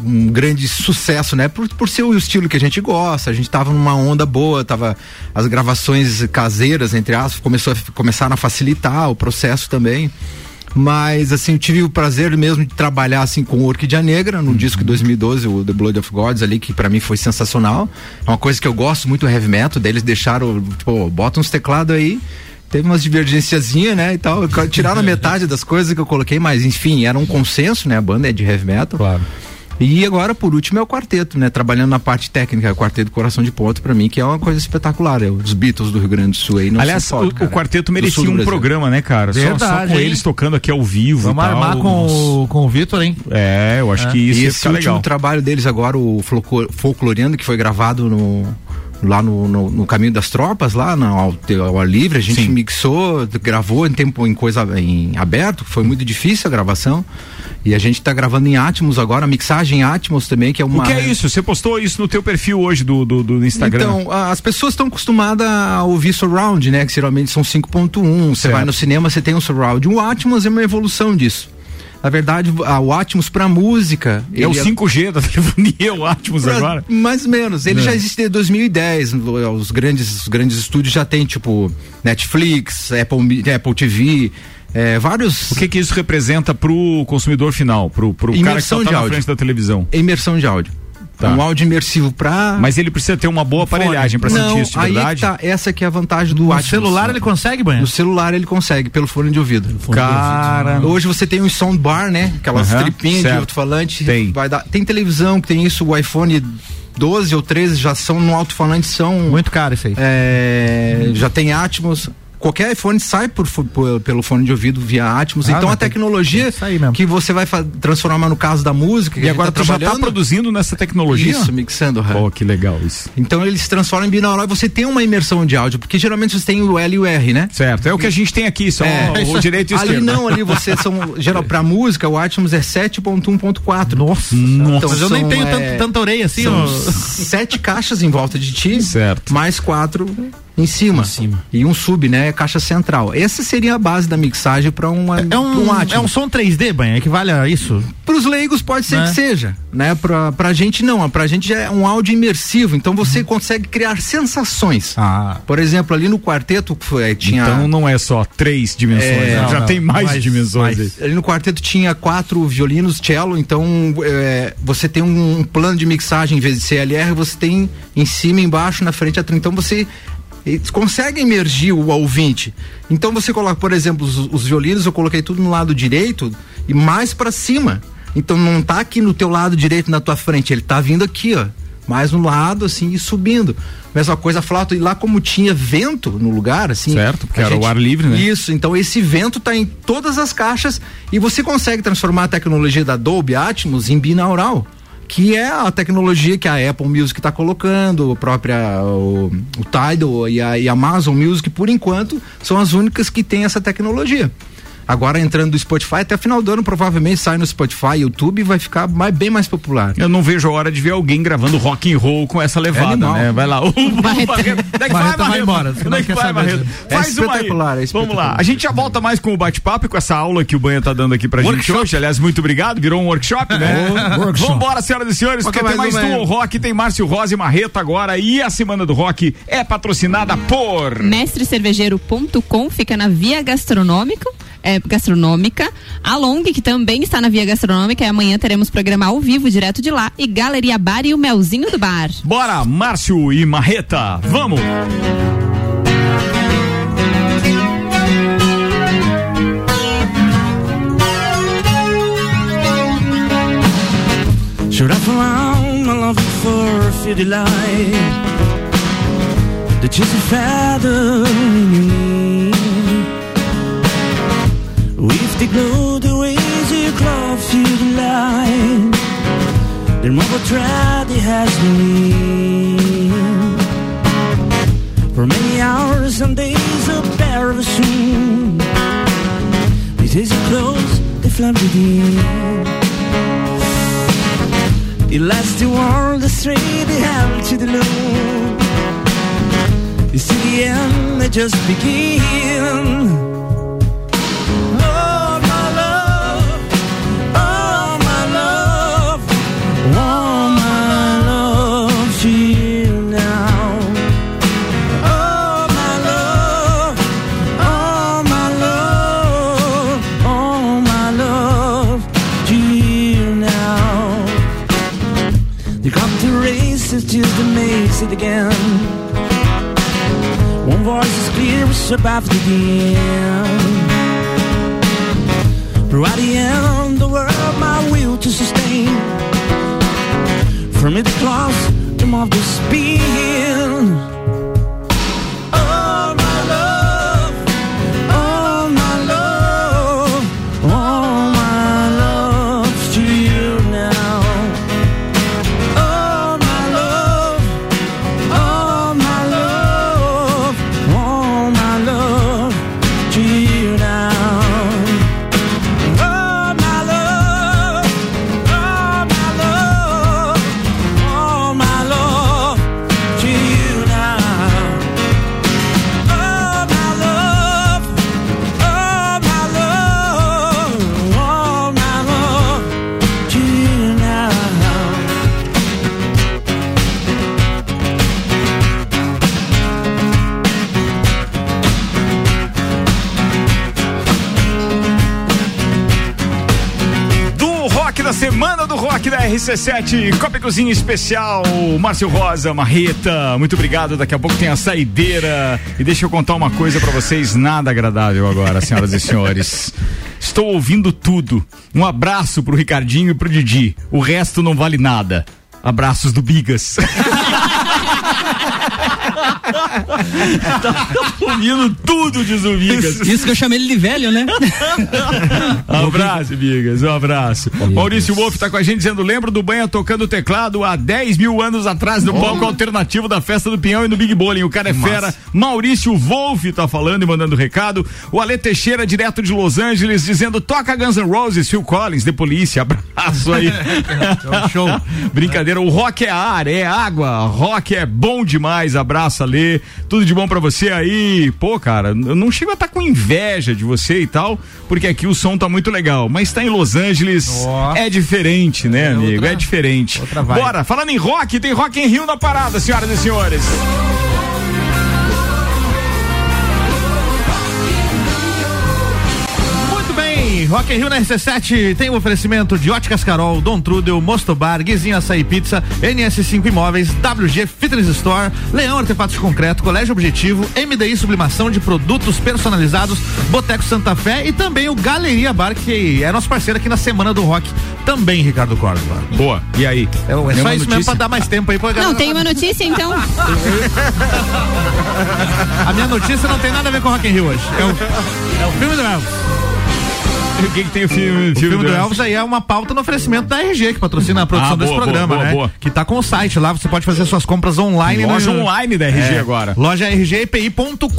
S6: um grande sucesso, né? Por, por ser o estilo que a gente gosta, a gente tava numa onda boa, tava as gravações caseiras, entre aspas, começou a, começaram a facilitar o processo também. Mas assim, eu tive o prazer mesmo de trabalhar assim com o Orquídea Negra no disco de 2012, o The Blood of Gods ali, que pra mim foi sensacional. É uma coisa que eu gosto muito heavy metal, deles deixaram, tipo, bota uns teclados aí. Teve umas divergênciazinhas, né, e tal. Tiraram a metade das coisas que eu coloquei, mas enfim, era um consenso, né? A banda é de heavy metal.
S2: Claro.
S6: E agora, por último, é o quarteto, né? Trabalhando na parte técnica, o quarteto Coração de Ponto, pra mim, que é uma coisa espetacular. É os Beatles do Rio Grande do Sul aí. Não
S2: Aliás,
S6: são foda,
S2: o,
S6: cara.
S2: o quarteto merecia um programa, né, cara? Só- só,
S5: Verdade,
S2: com
S5: hein?
S2: eles tocando aqui ao vivo.
S5: Vamos
S2: e tal.
S5: armar com, o- com o Vitor, hein?
S2: É, eu acho que isso
S6: e esse último
S2: legal.
S6: trabalho deles agora, o Folclo- Folcloreando, que foi gravado no lá no, no, no caminho das tropas lá no, ao, ao ar livre a gente
S2: Sim.
S6: mixou gravou em tempo em coisa em aberto foi muito difícil a gravação e a gente tá gravando em Atmos agora mixagem em Atmos também que é uma
S2: O que é isso? Você postou isso no teu perfil hoje do, do, do Instagram.
S6: Então, as pessoas estão acostumadas a ouvir surround, né? Que geralmente são 5.1. Você vai no cinema, você tem um surround. O Atmos é uma evolução disso. Na verdade, a- o Atmos pra música.
S2: é o
S6: ele
S2: 5G da telefonia, o Atmos
S6: Pra-
S2: agora.
S6: Mais ou menos. Ele
S2: É.
S6: já existe desde 2010. Os grandes, os grandes estúdios já tem, tipo, Netflix, Apple, Apple TV, é, vários.
S2: O que que isso representa pro consumidor final, pro, pro cara que tá
S6: de
S2: na
S6: áudio.
S2: frente da televisão?
S6: Imersão de áudio.
S2: Tá.
S6: Um áudio imersivo pra.
S2: Mas ele precisa ter uma boa aparelhagem pra
S6: Não,
S2: sentir isso de
S6: aí é que
S2: verdade.
S6: tá, essa que é a vantagem do
S5: No
S6: Atmos.
S5: celular ele consegue, banho?
S6: No celular ele consegue, pelo fone de ouvido.
S2: Cara.
S6: Hoje você tem um soundbar, né? Aquelas
S2: Aham,
S6: tripinhas de
S2: certo.
S6: alto-falante.
S2: Tem.
S6: Vai dar, tem televisão que tem isso, o iPhone 12 ou 13 já são no alto-falante, são.
S5: Muito caro isso aí.
S6: É, já tem Atmos. Qualquer iPhone sai por, por- pelo fone de ouvido via Atmos.
S5: Ah,
S6: então a tecnologia
S5: mesmo.
S6: que você vai transformar no caso da música. que
S2: E agora
S6: tá
S2: já tá
S6: trabalhando,
S2: produzindo nessa tecnologia?
S6: Isso, mixando.
S2: Pô, que legal isso.
S6: Então ele se transforma em binaural e você tem uma imersão de áudio, porque geralmente você tem o L e o R, né?
S2: Certo, é o que a gente tem aqui, só
S6: É,
S2: o direito e o
S6: ali
S2: esquerdo.
S6: não, ali você são geral pra música, o Atmos é 7.1.4.
S5: Nossa,
S6: Então,
S5: mas eu nem tenho
S6: é,
S5: tanto- tanta orelha assim,
S6: São
S5: ó.
S6: sete caixas em volta de ti,
S2: certo.
S6: mais quatro em cima, e um sub, né, caixa central. Essa seria a base da mixagem para uma
S5: É um,
S6: um
S5: é um som 3D, banho, equivale a isso?
S6: Para os leigos pode ser
S5: Né?
S6: que seja, né? Pra, pra gente não, pra gente já é um áudio imersivo, então você
S5: Uhum.
S6: consegue criar sensações.
S5: Ah.
S6: Por exemplo, ali no quarteto foi, tinha
S2: Então não é só três dimensões,
S6: É,
S2: né? já
S6: não,
S2: tem mais,
S6: mais-
S2: dimensões. aí.
S6: Ali no quarteto tinha quatro violinos, cello, então é, você tem um, um plano de mixagem em vez de CLR, você tem em cima, embaixo, na frente. Então você consegue emergir o ouvinte. Então você coloca, por exemplo, os, os violinos, eu coloquei tudo no lado direito e mais pra cima. Então não tá aqui no teu lado direito na tua frente, ele tá vindo aqui, ó. Mais no lado, assim, e subindo. Mesma coisa a flauta. E lá, como tinha vento no lugar, assim.
S2: Certo, porque era o ar livre, né?
S6: Isso, então esse vento tá em todas as caixas e você consegue transformar a tecnologia da Dolby Atmos em binaural. Que é a tecnologia que a Apple Music está colocando, a própria o, o Tidal e a, e a Amazon Music, por enquanto, são as únicas que têm essa tecnologia. Agora entrando no Spotify, até final do ano provavelmente sai no Spotify, YouTube e vai ficar mais, bem mais popular.
S2: Eu não vejo a hora de ver alguém gravando rock and roll com essa levada,
S6: animal.
S2: né? Vai lá. O
S5: Barreto.
S2: É que
S5: Barreto vai
S2: Barreto?
S5: embora,
S2: é vai,
S5: saber
S2: Barreto?
S6: É
S2: Faz uma aí.
S6: espetacular, é
S2: Vamos
S6: espetacular.
S2: lá. A gente já volta mais com o bate-papo e com essa aula que o Banha tá dando aqui pra gente
S5: Workshop.
S2: hoje. Aliás, muito obrigado. Virou um workshop, né?
S5: Workshop.
S2: Vambora, senhoras e senhores, porque tem mais
S6: aí.
S2: rock, tem Márcio Rosa e Marreta agora. E a Semana do Rock é patrocinada por.
S4: Mestrecervejeiro.com fica na Via Gastronômica. É, gastronômica, a Long, que também está na Via Gastronômica, e amanhã teremos programa ao vivo direto de lá, e Galeria Bar e o Melzinho do Bar.
S2: Bora, Márcio e Marreta. Vamos!
S3: Should I around my love for a few delight? The just a feather in your They glow the ways you close you delight, then more dread it has been. For many hours and days of perishing, are close, the flame within. It lasts the world, the straight the hell to the. You see the end, they just begin. Again. One voice is clear, it's about to begin. But at the end, the world, my will to sustain. From it close, the moth will spin.
S2: RC7, Copa e Cozinha Especial, Márcio Rosa, Marreta, muito obrigado. Daqui a pouco tem a saideira. E deixa eu contar uma coisa pra vocês, nada agradável agora, senhoras e senhores. Estou ouvindo tudo. Um abraço pro Ricardinho e pro Didi. O resto não vale nada. Abraços do Bigas. tá ouvindo tudo de Zubigas.
S7: Isso que eu chamei ele de velho, né?
S2: Um abraço, Bigas, um abraço. Maurício Wolff tá com a gente dizendo: lembro do Banha tocando teclado há 10 mil anos atrás no palco alternativo da festa do Pinhão e no Big Bowling. O cara é fera. Maurício Wolff tá falando e mandando recado. O Ale Teixeira, direto de Los Angeles, dizendo: toca Guns N' Roses, Phil Collins, de polícia. Abraço aí.
S5: show.
S2: Brincadeira, o rock é ar, é água. Rock é bom demais. Abraço, Ale. Tudo de bom pra você aí. Pô, cara, eu não chego a estar com inveja de você e tal, porque aqui o som tá muito legal. Mas tá em Los Angeles, é diferente, né, amigo?
S5: outra-
S2: é diferente. Bora, falando em rock, tem Rock em Rio na parada, senhoras e senhores.
S5: Bem, Rock in Rio na RC7 tem o oferecimento de Óticas Carol, Dom Trudel, Mosto Bar, Guizinho Açaí Pizza, NS5 Imóveis, WG Fitness Store, Leão Artefatos de Concreto, Colégio Objetivo, MDI Sublimação de Produtos Personalizados, Boteco Santa Fé e também o Galeria Bar, que é nosso parceiro aqui na Semana do Rock, também, Ricardo Córdoba.
S2: Boa, e aí?
S5: É, é só isso mesmo
S2: notícia?
S5: pra dar mais tempo aí pra galera.
S4: Não, tem uma notícia então.
S5: A minha notícia não tem nada a ver com Rock in Rio hoje. É o, é o filme do Elvis.
S2: O que, que tem o filme,
S5: O filme do Elvis aí é uma pauta no oferecimento da RG, que patrocina a produção
S2: Ah, boa,
S5: desse programa,
S2: boa, boa,
S5: né?
S2: boa.
S5: Que tá com o site lá, você pode fazer suas compras online.
S2: Loja
S5: no-
S2: online da RG
S5: É,
S2: agora.
S5: Loja rgpi.com.br.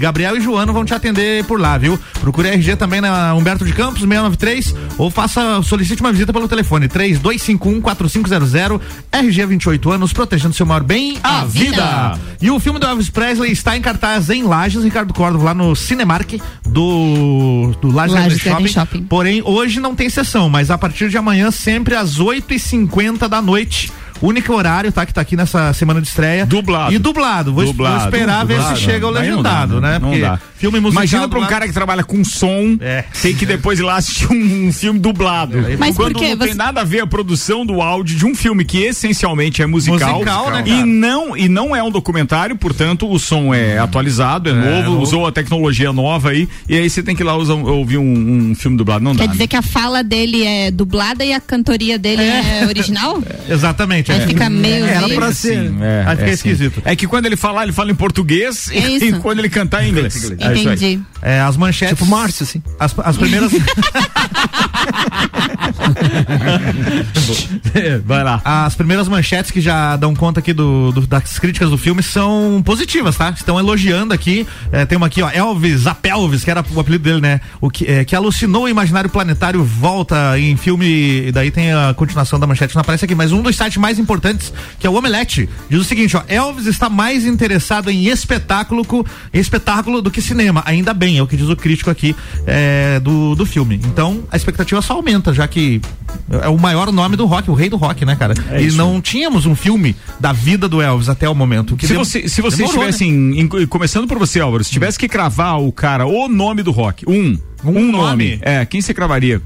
S5: Gabriel e Joano vão te atender por lá, viu? Procure a RG também na Humberto de Campos, 693, ou faça, solicite uma visita pelo telefone 3251-4500. RG 28 anos, protegendo seu maior bem, a, vida. E o filme do Elvis Presley está em cartaz em Lages, Ricardo Córdova, lá no Cinemark do, do Lages,
S4: Lages
S5: Garden
S4: Garden
S5: Shopping. Porém, hoje não tem sessão, mas a partir de amanhã, sempre às 8h50 da noite. Único horário, tá? Que tá aqui nessa semana de estreia.
S2: Dublado.
S5: E dublado. Vou,
S2: Dublado,
S5: vou esperar ver
S2: dublado.
S5: se chega o
S2: Aí não dá,
S5: legendado,
S2: né?
S5: né?
S2: Não
S5: Porque
S2: dá.
S5: filme musical.
S2: Imagina pra um cara que trabalha com som, tem que depois ir lá assistir um, um filme dublado.
S4: Mas por
S2: Quando
S4: quê?
S2: não tem
S4: Você-
S2: nada a ver a produção do áudio de um filme que essencialmente é musical.
S5: Musical, né,
S2: e não e não é um documentário, portanto o som é atualizado, é, novo,
S5: novo.
S2: usou a tecnologia nova aí, e aí você tem que ir lá usar, ouvir um, um filme dublado. Não
S4: Quer
S2: dá.
S4: dizer que a fala dele é dublada e a cantoria dele é, original?
S5: Exatamente.
S4: Aí
S5: é.
S4: fica meio.
S5: Era
S4: meio-
S5: pra ser.
S2: É,
S5: Aí fica
S2: é
S5: esquisito.
S2: É que quando ele falar, ele fala em português
S4: É
S2: e, e quando ele cantar em inglês. É isso aí.
S4: Entendi.
S5: É, as manchetes.
S6: Tipo Márcio, assim.
S5: As, as primeiras.
S2: Vai lá.
S5: As primeiras manchetes que já dão conta aqui do, do- das críticas do filme são positivas, tá? Estão elogiando aqui. É, tem uma aqui, ó, Elvis, a Pelvis, que era o apelido dele, né? O que, é, que alucinou o imaginário planetário, volta em filme. E daí tem a continuação da manchete, não aparece aqui, mas um dos sites mais importantes, que é o Omelete, diz o seguinte, ó, Elvis está mais interessado em espetáculo, espetáculo do que cinema. Ainda bem, é o que diz o crítico aqui é, do, do filme. Então, a expectativa só aumenta, já que é o maior nome do rock, o rei do rock, né, cara?
S2: É
S5: e
S2: isso.
S5: não tínhamos um filme da vida do Elvis até o momento. que
S2: Se
S5: dem-
S2: você, se você
S5: demorou,
S2: estivesse,
S5: né?
S2: em- em- começando por você, Álvaro, se tivesse que cravar o cara, o nome do rock, um, um, nome. É, quem você cravaria?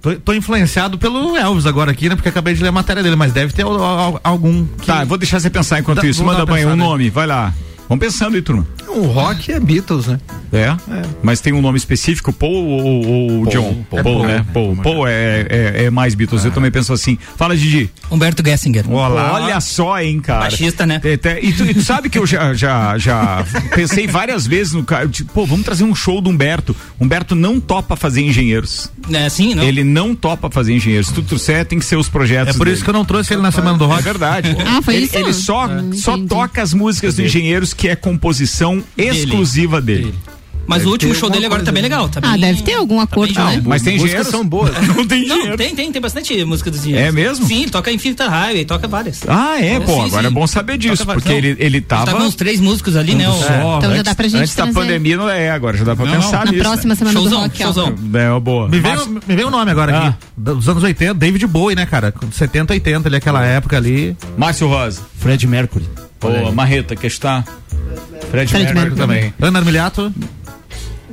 S5: Tô, tô influenciado pelo Elvis agora aqui, né? Porque acabei de ler a matéria dele, mas deve ter al- al- algum. que-
S2: Tá, vou deixar você pensar enquanto
S5: Dá-
S2: isso. Manda banho, um nome, vai lá. Vamos pensando aí, turma.
S6: O rock é Beatles, né?
S2: É? Mas tem um nome específico, Paul ou, ou
S6: Paul,
S2: John?
S6: Paul.
S2: Paul,
S6: É
S2: né? Paul. Paul é, é, é mais Beatles, eu também penso assim. Fala, Didi.
S7: Humberto Gessinger.
S2: Olha só, hein, cara.
S7: Baixista, né?
S2: É, é, E tu, e tu sabe que eu já, já, já pensei várias vezes no cara. Tipo, pô, vamos trazer um show do Humberto. Humberto não topa fazer engenheiros.
S7: É assim, não?
S2: Ele não topa fazer engenheiros. Se tu trouxer, tem que ser os projetos.
S5: É por isso que eu não trouxe ele na semana do rock.
S2: É verdade.
S4: Ah, foi
S2: ele,
S4: isso?
S2: ele só,
S4: Ah,
S2: só toca as músicas do Engenheiros, que é composição exclusiva dele.
S7: Mas
S6: Deve
S7: o último show dele agora tá bem legal. Tá
S4: Ah,
S7: bem-
S4: deve ter algum acordo,
S7: bem
S4: né?
S2: Mas tem
S6: Músicas são boas.
S2: Não tem
S7: Não,
S2: engenheiro.
S7: tem, tem, tem bastante música dos engenheiros.
S2: É mesmo?
S7: Sim, ele toca Infinita Highway, toca várias.
S2: Ah, é, pô,
S7: sim,
S2: agora
S7: sim.
S2: é bom saber disso,
S7: Toca
S2: porque ele, ele
S7: Ele
S2: tava.
S7: tá com uns três músicos ali, né? o-
S2: Só,
S4: Então já
S2: antes,
S4: dá pra gente
S2: antes da
S4: trazer.
S2: pandemia não é, agora já dá pra
S7: Não,
S2: pensar
S4: Na
S2: nisso.
S4: próxima
S2: né?
S4: semana
S7: Showzão,
S4: do rock, ó.
S7: showzão.
S2: É uma boa.
S5: Me veio, me veio o nome agora
S2: Ah.
S5: aqui. Dos anos 80, David Bowie, né, cara? 70, 80, ali, aquela época ali.
S2: Márcio Rosa.
S8: Fred Mercury.
S2: Ô, Marreta, que está. Fred,
S4: Fred
S2: Mercury também.
S5: Ana Armiliato.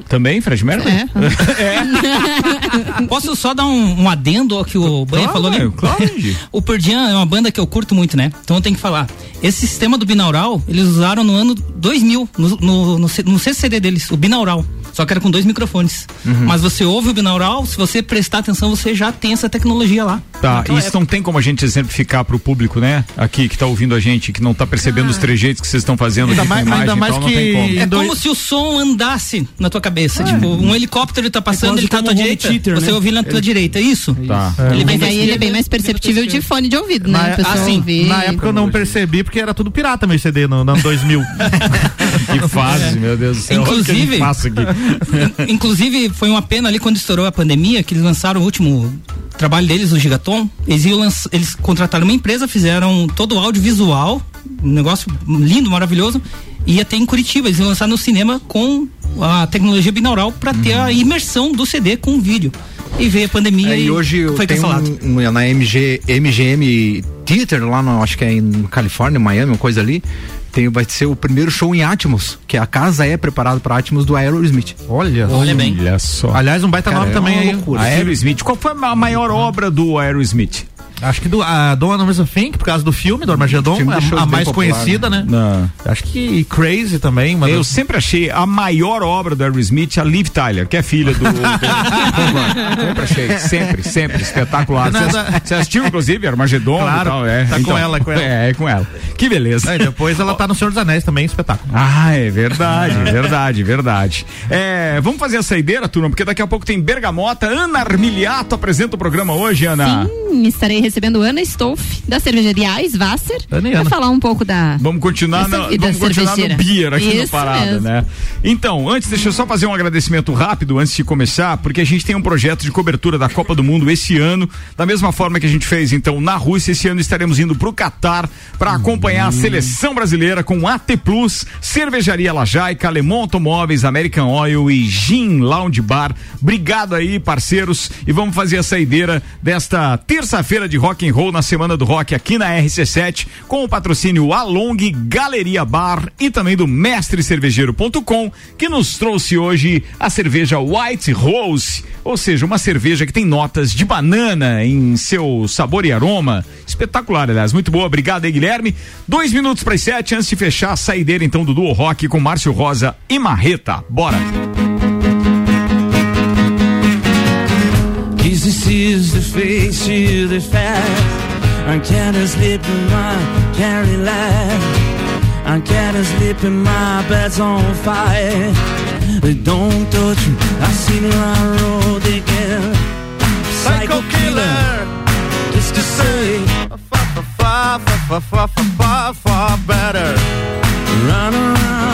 S2: Também, Fred Mercury?
S4: É.
S7: Posso só dar um, um adendo ao que o Banha falou ali?
S2: claro.
S7: o Pearl Jam é uma banda que eu curto muito, né? Então eu tenho que falar. Esse sistema do binaural, eles usaram no ano 2000, no, no, no, no sexto CD deles, o binaural. Só que era com dois microfones.
S2: Uhum.
S7: Mas você ouve o binaural, se você prestar atenção, você já tem essa tecnologia lá.
S2: Tá,
S7: Naquela
S2: isso não tem como a gente exemplificar pro público, né? Aqui que tá ouvindo a gente, que não tá percebendo os trejeitos que vocês estão fazendo
S7: Ainda mais- ainda mais
S2: então tem como.
S7: É como se o som andasse na tua cabeça. Tipo, um helicóptero tá passando,
S4: quase
S7: ele tá à tua direita. você
S4: né?
S7: ouve na tua
S4: Ele-
S7: direita, é isso?
S2: Tá.
S7: Ele
S4: Mas aí ele é bem mais perceptível de fone de ouvido, né?
S5: Na, assim,
S4: ouvir.
S5: na época eu não percebi porque era tudo pirata meu CD no, no ano 2000.
S2: que fase, meu Deus do céu. Que
S7: Inclusive, inclusive foi uma pena ali quando estourou a pandemia que eles lançaram o último trabalho deles, o Gigaton. Eles, iam lanç- eles contrataram uma empresa, fizeram todo o audiovisual, um negócio lindo, maravilhoso. E ia ter em Curitiba, eles iam lançar no cinema com a tecnologia binaural para ter a imersão do CD com o vídeo. E veio a pandemia
S6: É,
S7: e,
S6: e hoje
S7: foi cancelado.
S6: um, um- na MG, MGM Theater, lá no, acho que é em Califórnia, Miami, uma coisa ali. Tem, vai ser o primeiro show em Atmos, que a casa é preparada para Atmos do Aerosmith.
S5: Olha,
S2: Olha só.
S5: Aliás, um baita nome
S6: é
S5: também
S6: uma
S5: aí.
S6: loucura.
S2: Aerosmith. Qual foi a maior obra do Aerosmith?
S5: Acho que do a Don't Wanna Think, por causa do filme, do Armagedon,
S2: filme
S5: a,
S2: deixou
S5: a mais
S2: popular,
S5: conhecida, né?
S2: Não.
S5: Acho que Crazy também. Mas
S2: Eu sempre achei a maior obra do Aerosmith a Liv Tyler, que é filha do. do- sempre achei, sempre, sempre, espetacular. Você, assistiu, inclusive, Armagedon
S5: Claro,
S2: e tal, é.
S5: tá com ela, com ela.
S2: É, é com ela. Que beleza.
S5: Aí depois ela tá no Senhor dos Anéis também, espetáculo.
S2: Ah, é verdade, verdade, verdade. É, vamos fazer a saideira, turma, porque daqui a pouco tem Bergamota. Ana Armiliato apresenta o programa hoje, Ana.
S4: Sim, estarei recebendo Ana Stolf, da cervejaria Eisvasser, para falar um pouco da.
S2: Vamos continuar, na, vamos continuar no beer aqui no
S4: Isso
S2: Parada,
S4: mesmo.
S2: né? Então, antes, deixa eu só fazer um agradecimento rápido antes de começar, porque a gente tem um projeto de cobertura da Copa do Mundo esse ano, da mesma forma que a gente fez então na Rússia, esse ano estaremos indo pro Catar para acompanhar a seleção brasileira com AT Plus, Cervejaria Lajaica, Alemão Automóveis, American Oil e Gin Lounge Bar. Obrigado aí, parceiros, e vamos fazer a saideira desta terça-feira de rock and roll na Semana do Rock aqui na RC7, com o patrocínio Along Galeria Bar e também do mestrecervejeiro.com, que nos trouxe hoje a cerveja White Rose, ou seja, uma cerveja que tem notas de banana em seu sabor e aroma. Espetacular, aliás, muito boa. Obrigado aí, Guilherme. Dois minutos para as sete, antes de fechar a saideira então do Duo Rock com Márcio Rosa e Marreta. Bora!
S3: Kisses the face to the fast. I can't sleep in my carry life. I can't sleep in my bed's on fire. They don't touch me. I see on road again. Psycho killer. Just to say,
S5: far, far, far, far, far, far better.
S3: run around,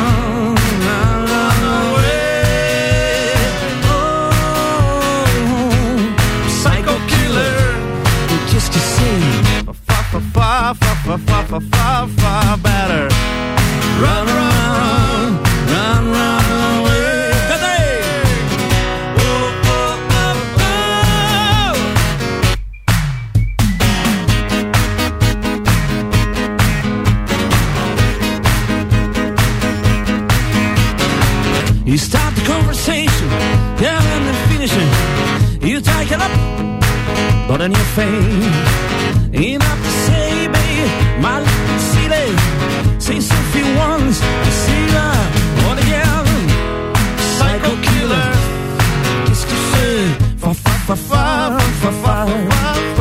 S5: far, far, far, far, far, far, far, better.
S3: run around, run, run away. Cadê? Oh, oh, oh, oh. You start the conversation, yeah, and then finish it. You take it up, but then you fail. Enough to say, my city seems so few ones again. Psycho killer. Fa fa fa fa fa fa fa fa.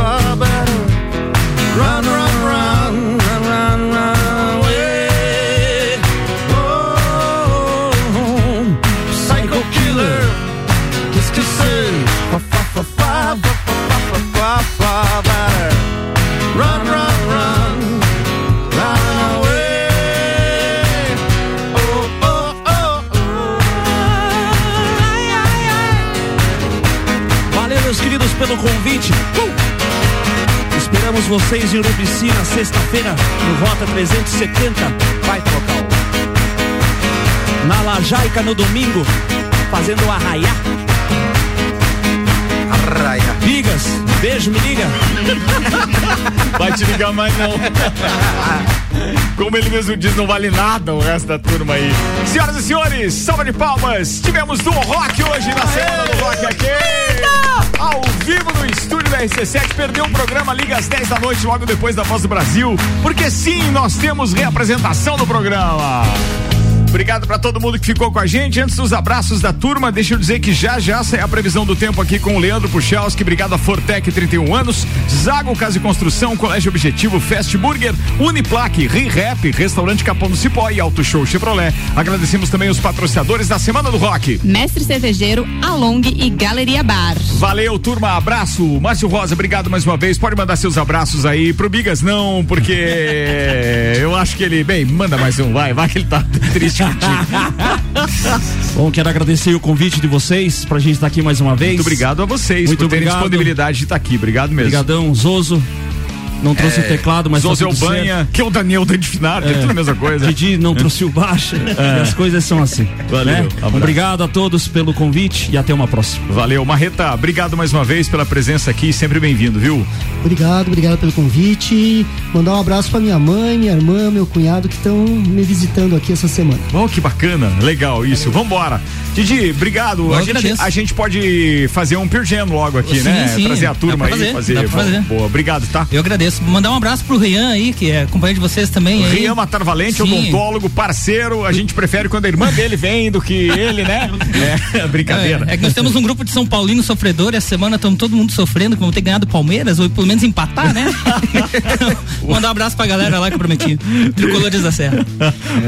S3: Vocês em Urubici na sexta-feira, no Rota 370, vai local. Na Lajaica no domingo, fazendo o arraiá.
S5: Arraia.
S3: Ligas, beijo, me liga.
S2: Vai te ligar mais não. Como ele mesmo diz, não vale nada o resto da turma aí. Senhoras e senhores, salva de palmas. Tivemos do rock hoje na semana do rock aqui. Ao vivo no estúdio da RC7, perdeu o programa Liga às 10 da noite, logo depois da Voz do Brasil. Porque sim, nós temos reapresentação do programa. Obrigado para todo mundo que ficou com a gente. Antes dos abraços da turma, deixa eu dizer que já já sai a previsão do tempo aqui com o Leandro Puchalski. Obrigado a Fortec 31 anos, Zago Casa e Construção, Colégio Objetivo, Fast Burger, Uniplaque, ReRap, Restaurante Capão do Cipó e Auto Show Chevrolet. Agradecemos também os patrocinadores da Semana do Rock.
S4: Mestre Cervejeiro, Along e Galeria Bar.
S2: Valeu, turma. Abraço. Márcio Rosa, obrigado mais uma vez. Pode mandar seus abraços aí. Pro Bigas não, porque eu acho que ele. Bem, manda mais um, vai, vai que ele tá triste
S8: Bom, quero agradecer o convite de vocês pra gente estar aqui mais uma vez.
S2: Muito obrigado a vocês
S8: Muito
S2: por terem
S8: obrigado.
S2: disponibilidade de estar aqui. Obrigado mesmo.
S8: Obrigadão, Zozo. Não trouxe
S2: É,
S8: o teclado, mas
S2: Zozo
S8: tá tudo
S2: é o Banha, que é o Daniel Dandifinar, que é tudo a mesma coisa.
S8: Didi não trouxe o baixa.
S2: É.
S8: As coisas são assim.
S2: Valeu,
S8: né? Obrigado a todos pelo convite e até uma próxima.
S2: Valeu, Marreta, obrigado mais uma vez pela presença aqui, sempre bem-vindo, viu?
S10: Obrigado, obrigado pelo convite. Mandar um abraço pra minha mãe, minha irmã, meu cunhado que estão me visitando aqui essa semana.
S2: Oh, que bacana, legal isso. Vambora. Didi, obrigado.
S7: Eu
S2: A gente, a gente pode fazer um Pirgeno logo aqui,
S7: Sim,
S2: né?
S7: sim,
S2: trazer a turma
S7: dá pra
S2: aí,
S7: fazer,
S2: fazer.
S7: dá pra fazer.
S2: Boa, obrigado, tá?
S7: Eu agradeço. Mandar um abraço pro Rian aí, que é companheiro de vocês também. aí.
S2: Rian Matar Valente,
S7: Sim.
S2: odontólogo, parceiro. A gente prefere quando a irmã dele vem do que ele, né? É, brincadeira.
S7: É, é que nós temos um grupo de São Paulino sofredor e essa semana estamos todo mundo sofrendo, que vão ter ganhado Palmeiras, ou pelo menos empatar, né? Mandar um abraço pra galera lá que eu prometi. Tricolores da Serra.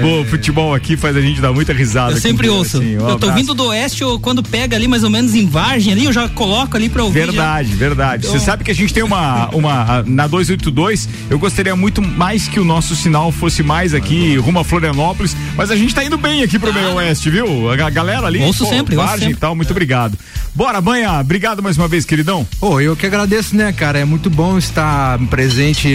S2: Pô, futebol aqui faz a gente dar muita risada.
S7: Eu sempre
S2: com-
S7: ouço.
S2: assim, um
S7: eu tô
S2: abraço.
S7: vindo do oeste, eu, quando pega ali mais ou menos em Vargem ali, eu já coloco ali pra ouvir.
S2: Verdade, verdade. Você
S7: Então-
S2: sabe que a gente tem uma, uma. Na 282, eu gostaria muito mais que o nosso sinal fosse mais aqui, rumo a Florianópolis, mas a gente tá indo bem aqui pro meio oeste, viu? A ga- galera ali.
S7: Ouço sempre, ouço
S2: Vargem e
S7: sempre.
S2: tal, muito obrigado. Bora, Banha, obrigado mais uma vez, queridão.
S6: Pô, eu que agradeço, né, cara? É muito bom estar presente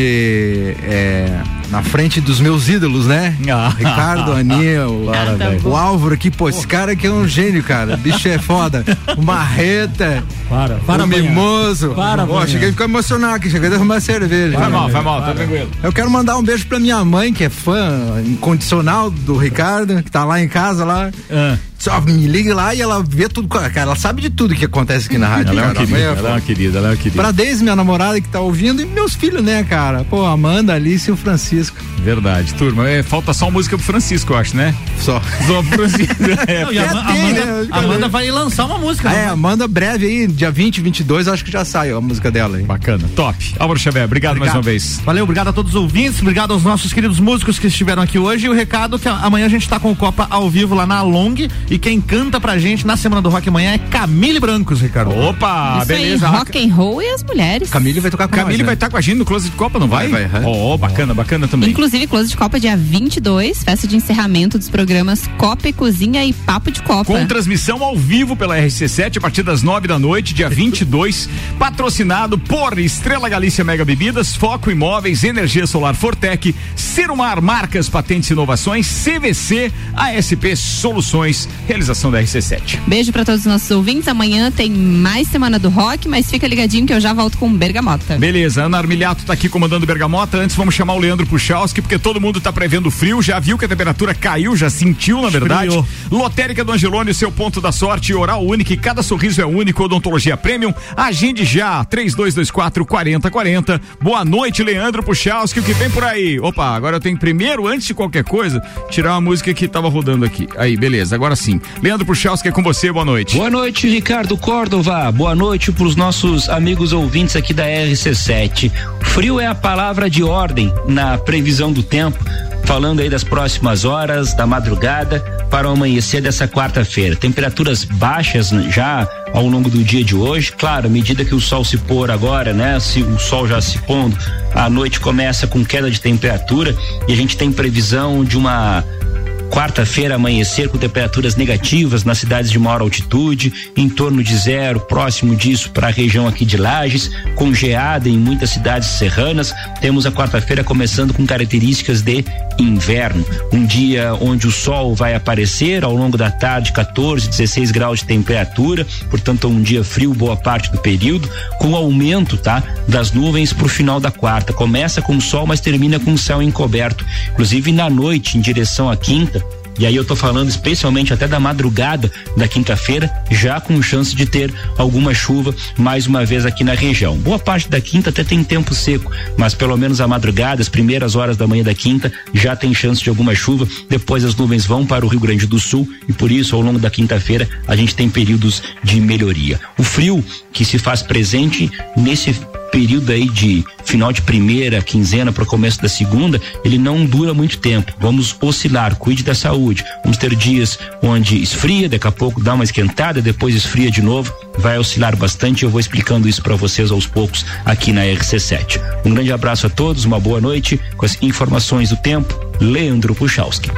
S6: é, na frente dos meus ídolos, né?
S2: Ah.
S6: Ricardo, Aninha, o,
S2: Para, velho.
S6: o Álvaro aqui, pô, esse cara aqui é um gênio, cara. Bicho é foda. O Marreta.
S8: Para, para,
S6: o. Mimoso.
S8: Para, Banha.
S6: cheguei a ficar emocionado aqui, cheguei a derrubar cerveja.
S2: Vai mal, vai mal, tá tranquilo.
S6: Eu quero mandar um beijo pra minha mãe, que é fã incondicional do Ricardo, que tá lá em casa lá.
S2: Ah.
S6: Só me liga lá e ela vê tudo. Cara, ela sabe de tudo que acontece aqui na rádio.
S2: Ela é uma
S6: cara. A mãe
S2: querida, ela é uma querida, ela é uma querida.
S6: Pra Deise, minha namorada que tá ouvindo, e meus filhos, né, cara? Pô, Amanda, Alice e o Francisco.
S2: Verdade, turma. É, falta só música pro Francisco, eu acho, né?
S6: Só.
S2: Só pro Francisco. É,
S5: Não, e a
S6: É, tem,
S5: Amanda,
S6: né?
S5: Amanda vai lançar uma música.
S6: É,
S5: né?
S6: Amanda breve aí, dia 20, 22, acho que já sai a música dela aí.
S2: Bacana, top. Álvaro Xavier, obrigado, mais uma vez.
S5: Valeu, obrigado a todos os ouvintes, obrigado aos nossos queridos músicos que estiveram aqui hoje. E o recado que a- amanhã a gente tá com o Copa ao vivo lá na Long. E quem canta pra gente na Semana do Rock amanhã é Camille Brancos, Ricardo.
S2: Opa,
S4: Isso
S2: beleza.
S4: aí, rock and roll e as mulheres.
S6: Camille vai tocar com
S2: Camille
S6: nós,
S2: vai
S6: né?
S2: estar com a gente no Close de Copa, não vai?
S6: Vai, vai.
S2: Ó, bacana, bacana também.
S4: Inclusive, Close de Copa dia 22, festa de encerramento dos programas Copa e Cozinha e Papo de Copa.
S2: Com transmissão ao vivo pela RC7 a partir das nove da noite, dia 22. patrocinado por Estrela Galícia Mega Bebidas, Foco Imóveis, Energia Solar Fortec, Serumar Marcas, Patentes e Inovações, CVC, ASP Soluções, realização da RC7.
S4: Beijo pra todos os nossos ouvintes. Amanhã tem mais Semana do Rock, mas fica ligadinho que eu já volto com Bergamota.
S2: Beleza, Ana Armiliato tá aqui comandando Bergamota. Antes vamos chamar o Leandro Puchalski, porque todo mundo tá prevendo frio, já viu que a temperatura caiu, já sentiu, na verdade.
S5: Esfriou.
S2: Lotérica do Angelone, seu ponto da sorte, oral único, e cada sorriso é único, odontologia premium. Agende já, 3224 4040. Boa noite, Leandro Puchalski, o que vem por aí? Opa, agora eu tenho primeiro, antes de qualquer coisa, tirar uma música que tava rodando aqui. Aí, beleza, agora sim. Leandro Puchalski é com você, boa noite.
S16: Boa noite, Ricardo Córdova. Boa noite para os nossos amigos ouvintes aqui da RC7. Frio é a palavra de ordem na previsão do tempo, falando aí das próximas horas, da madrugada para o amanhecer dessa quarta-feira. Temperaturas baixas já ao longo do dia de hoje. Claro, à medida que o sol se pôr agora, né? Se o sol já se pondo, a noite começa com queda de temperatura e a gente tem previsão de uma Quarta-feira, amanhecer com temperaturas negativas nas cidades de maior altitude, em torno de zero, próximo disso para a região aqui de Lages, com geada em muitas cidades serranas. Temos a quarta-feira começando com características de inverno. Um dia onde o sol vai aparecer ao longo da tarde, 14, 16 graus de temperatura, portanto, um dia frio boa parte do período, com aumento, tá? Das nuvens para o final da quarta. Começa com sol, mas termina com céu encoberto. Inclusive na noite, em direção à quinta, e aí eu tô falando especialmente até da madrugada da quinta-feira, já com chance de ter alguma chuva mais uma vez aqui na região. Boa parte da quinta até tem tempo seco, mas pelo menos a madrugada, as primeiras horas da manhã da quinta, já tem chance de alguma chuva. Depois as nuvens vão para o Rio Grande do Sul e por isso ao longo da quinta-feira a gente tem períodos de melhoria. O frio que se faz presente nesse período aí de final de primeira quinzena para o começo da segunda, ele não dura muito tempo. Vamos oscilar, cuide da saúde. Vamos ter dias onde esfria, daqui a pouco dá uma esquentada, depois esfria de novo, vai oscilar bastante. Eu vou explicando isso para vocês aos poucos aqui na RC7. Um grande abraço a todos, uma boa noite com as informações do tempo. Leandro Puchalski.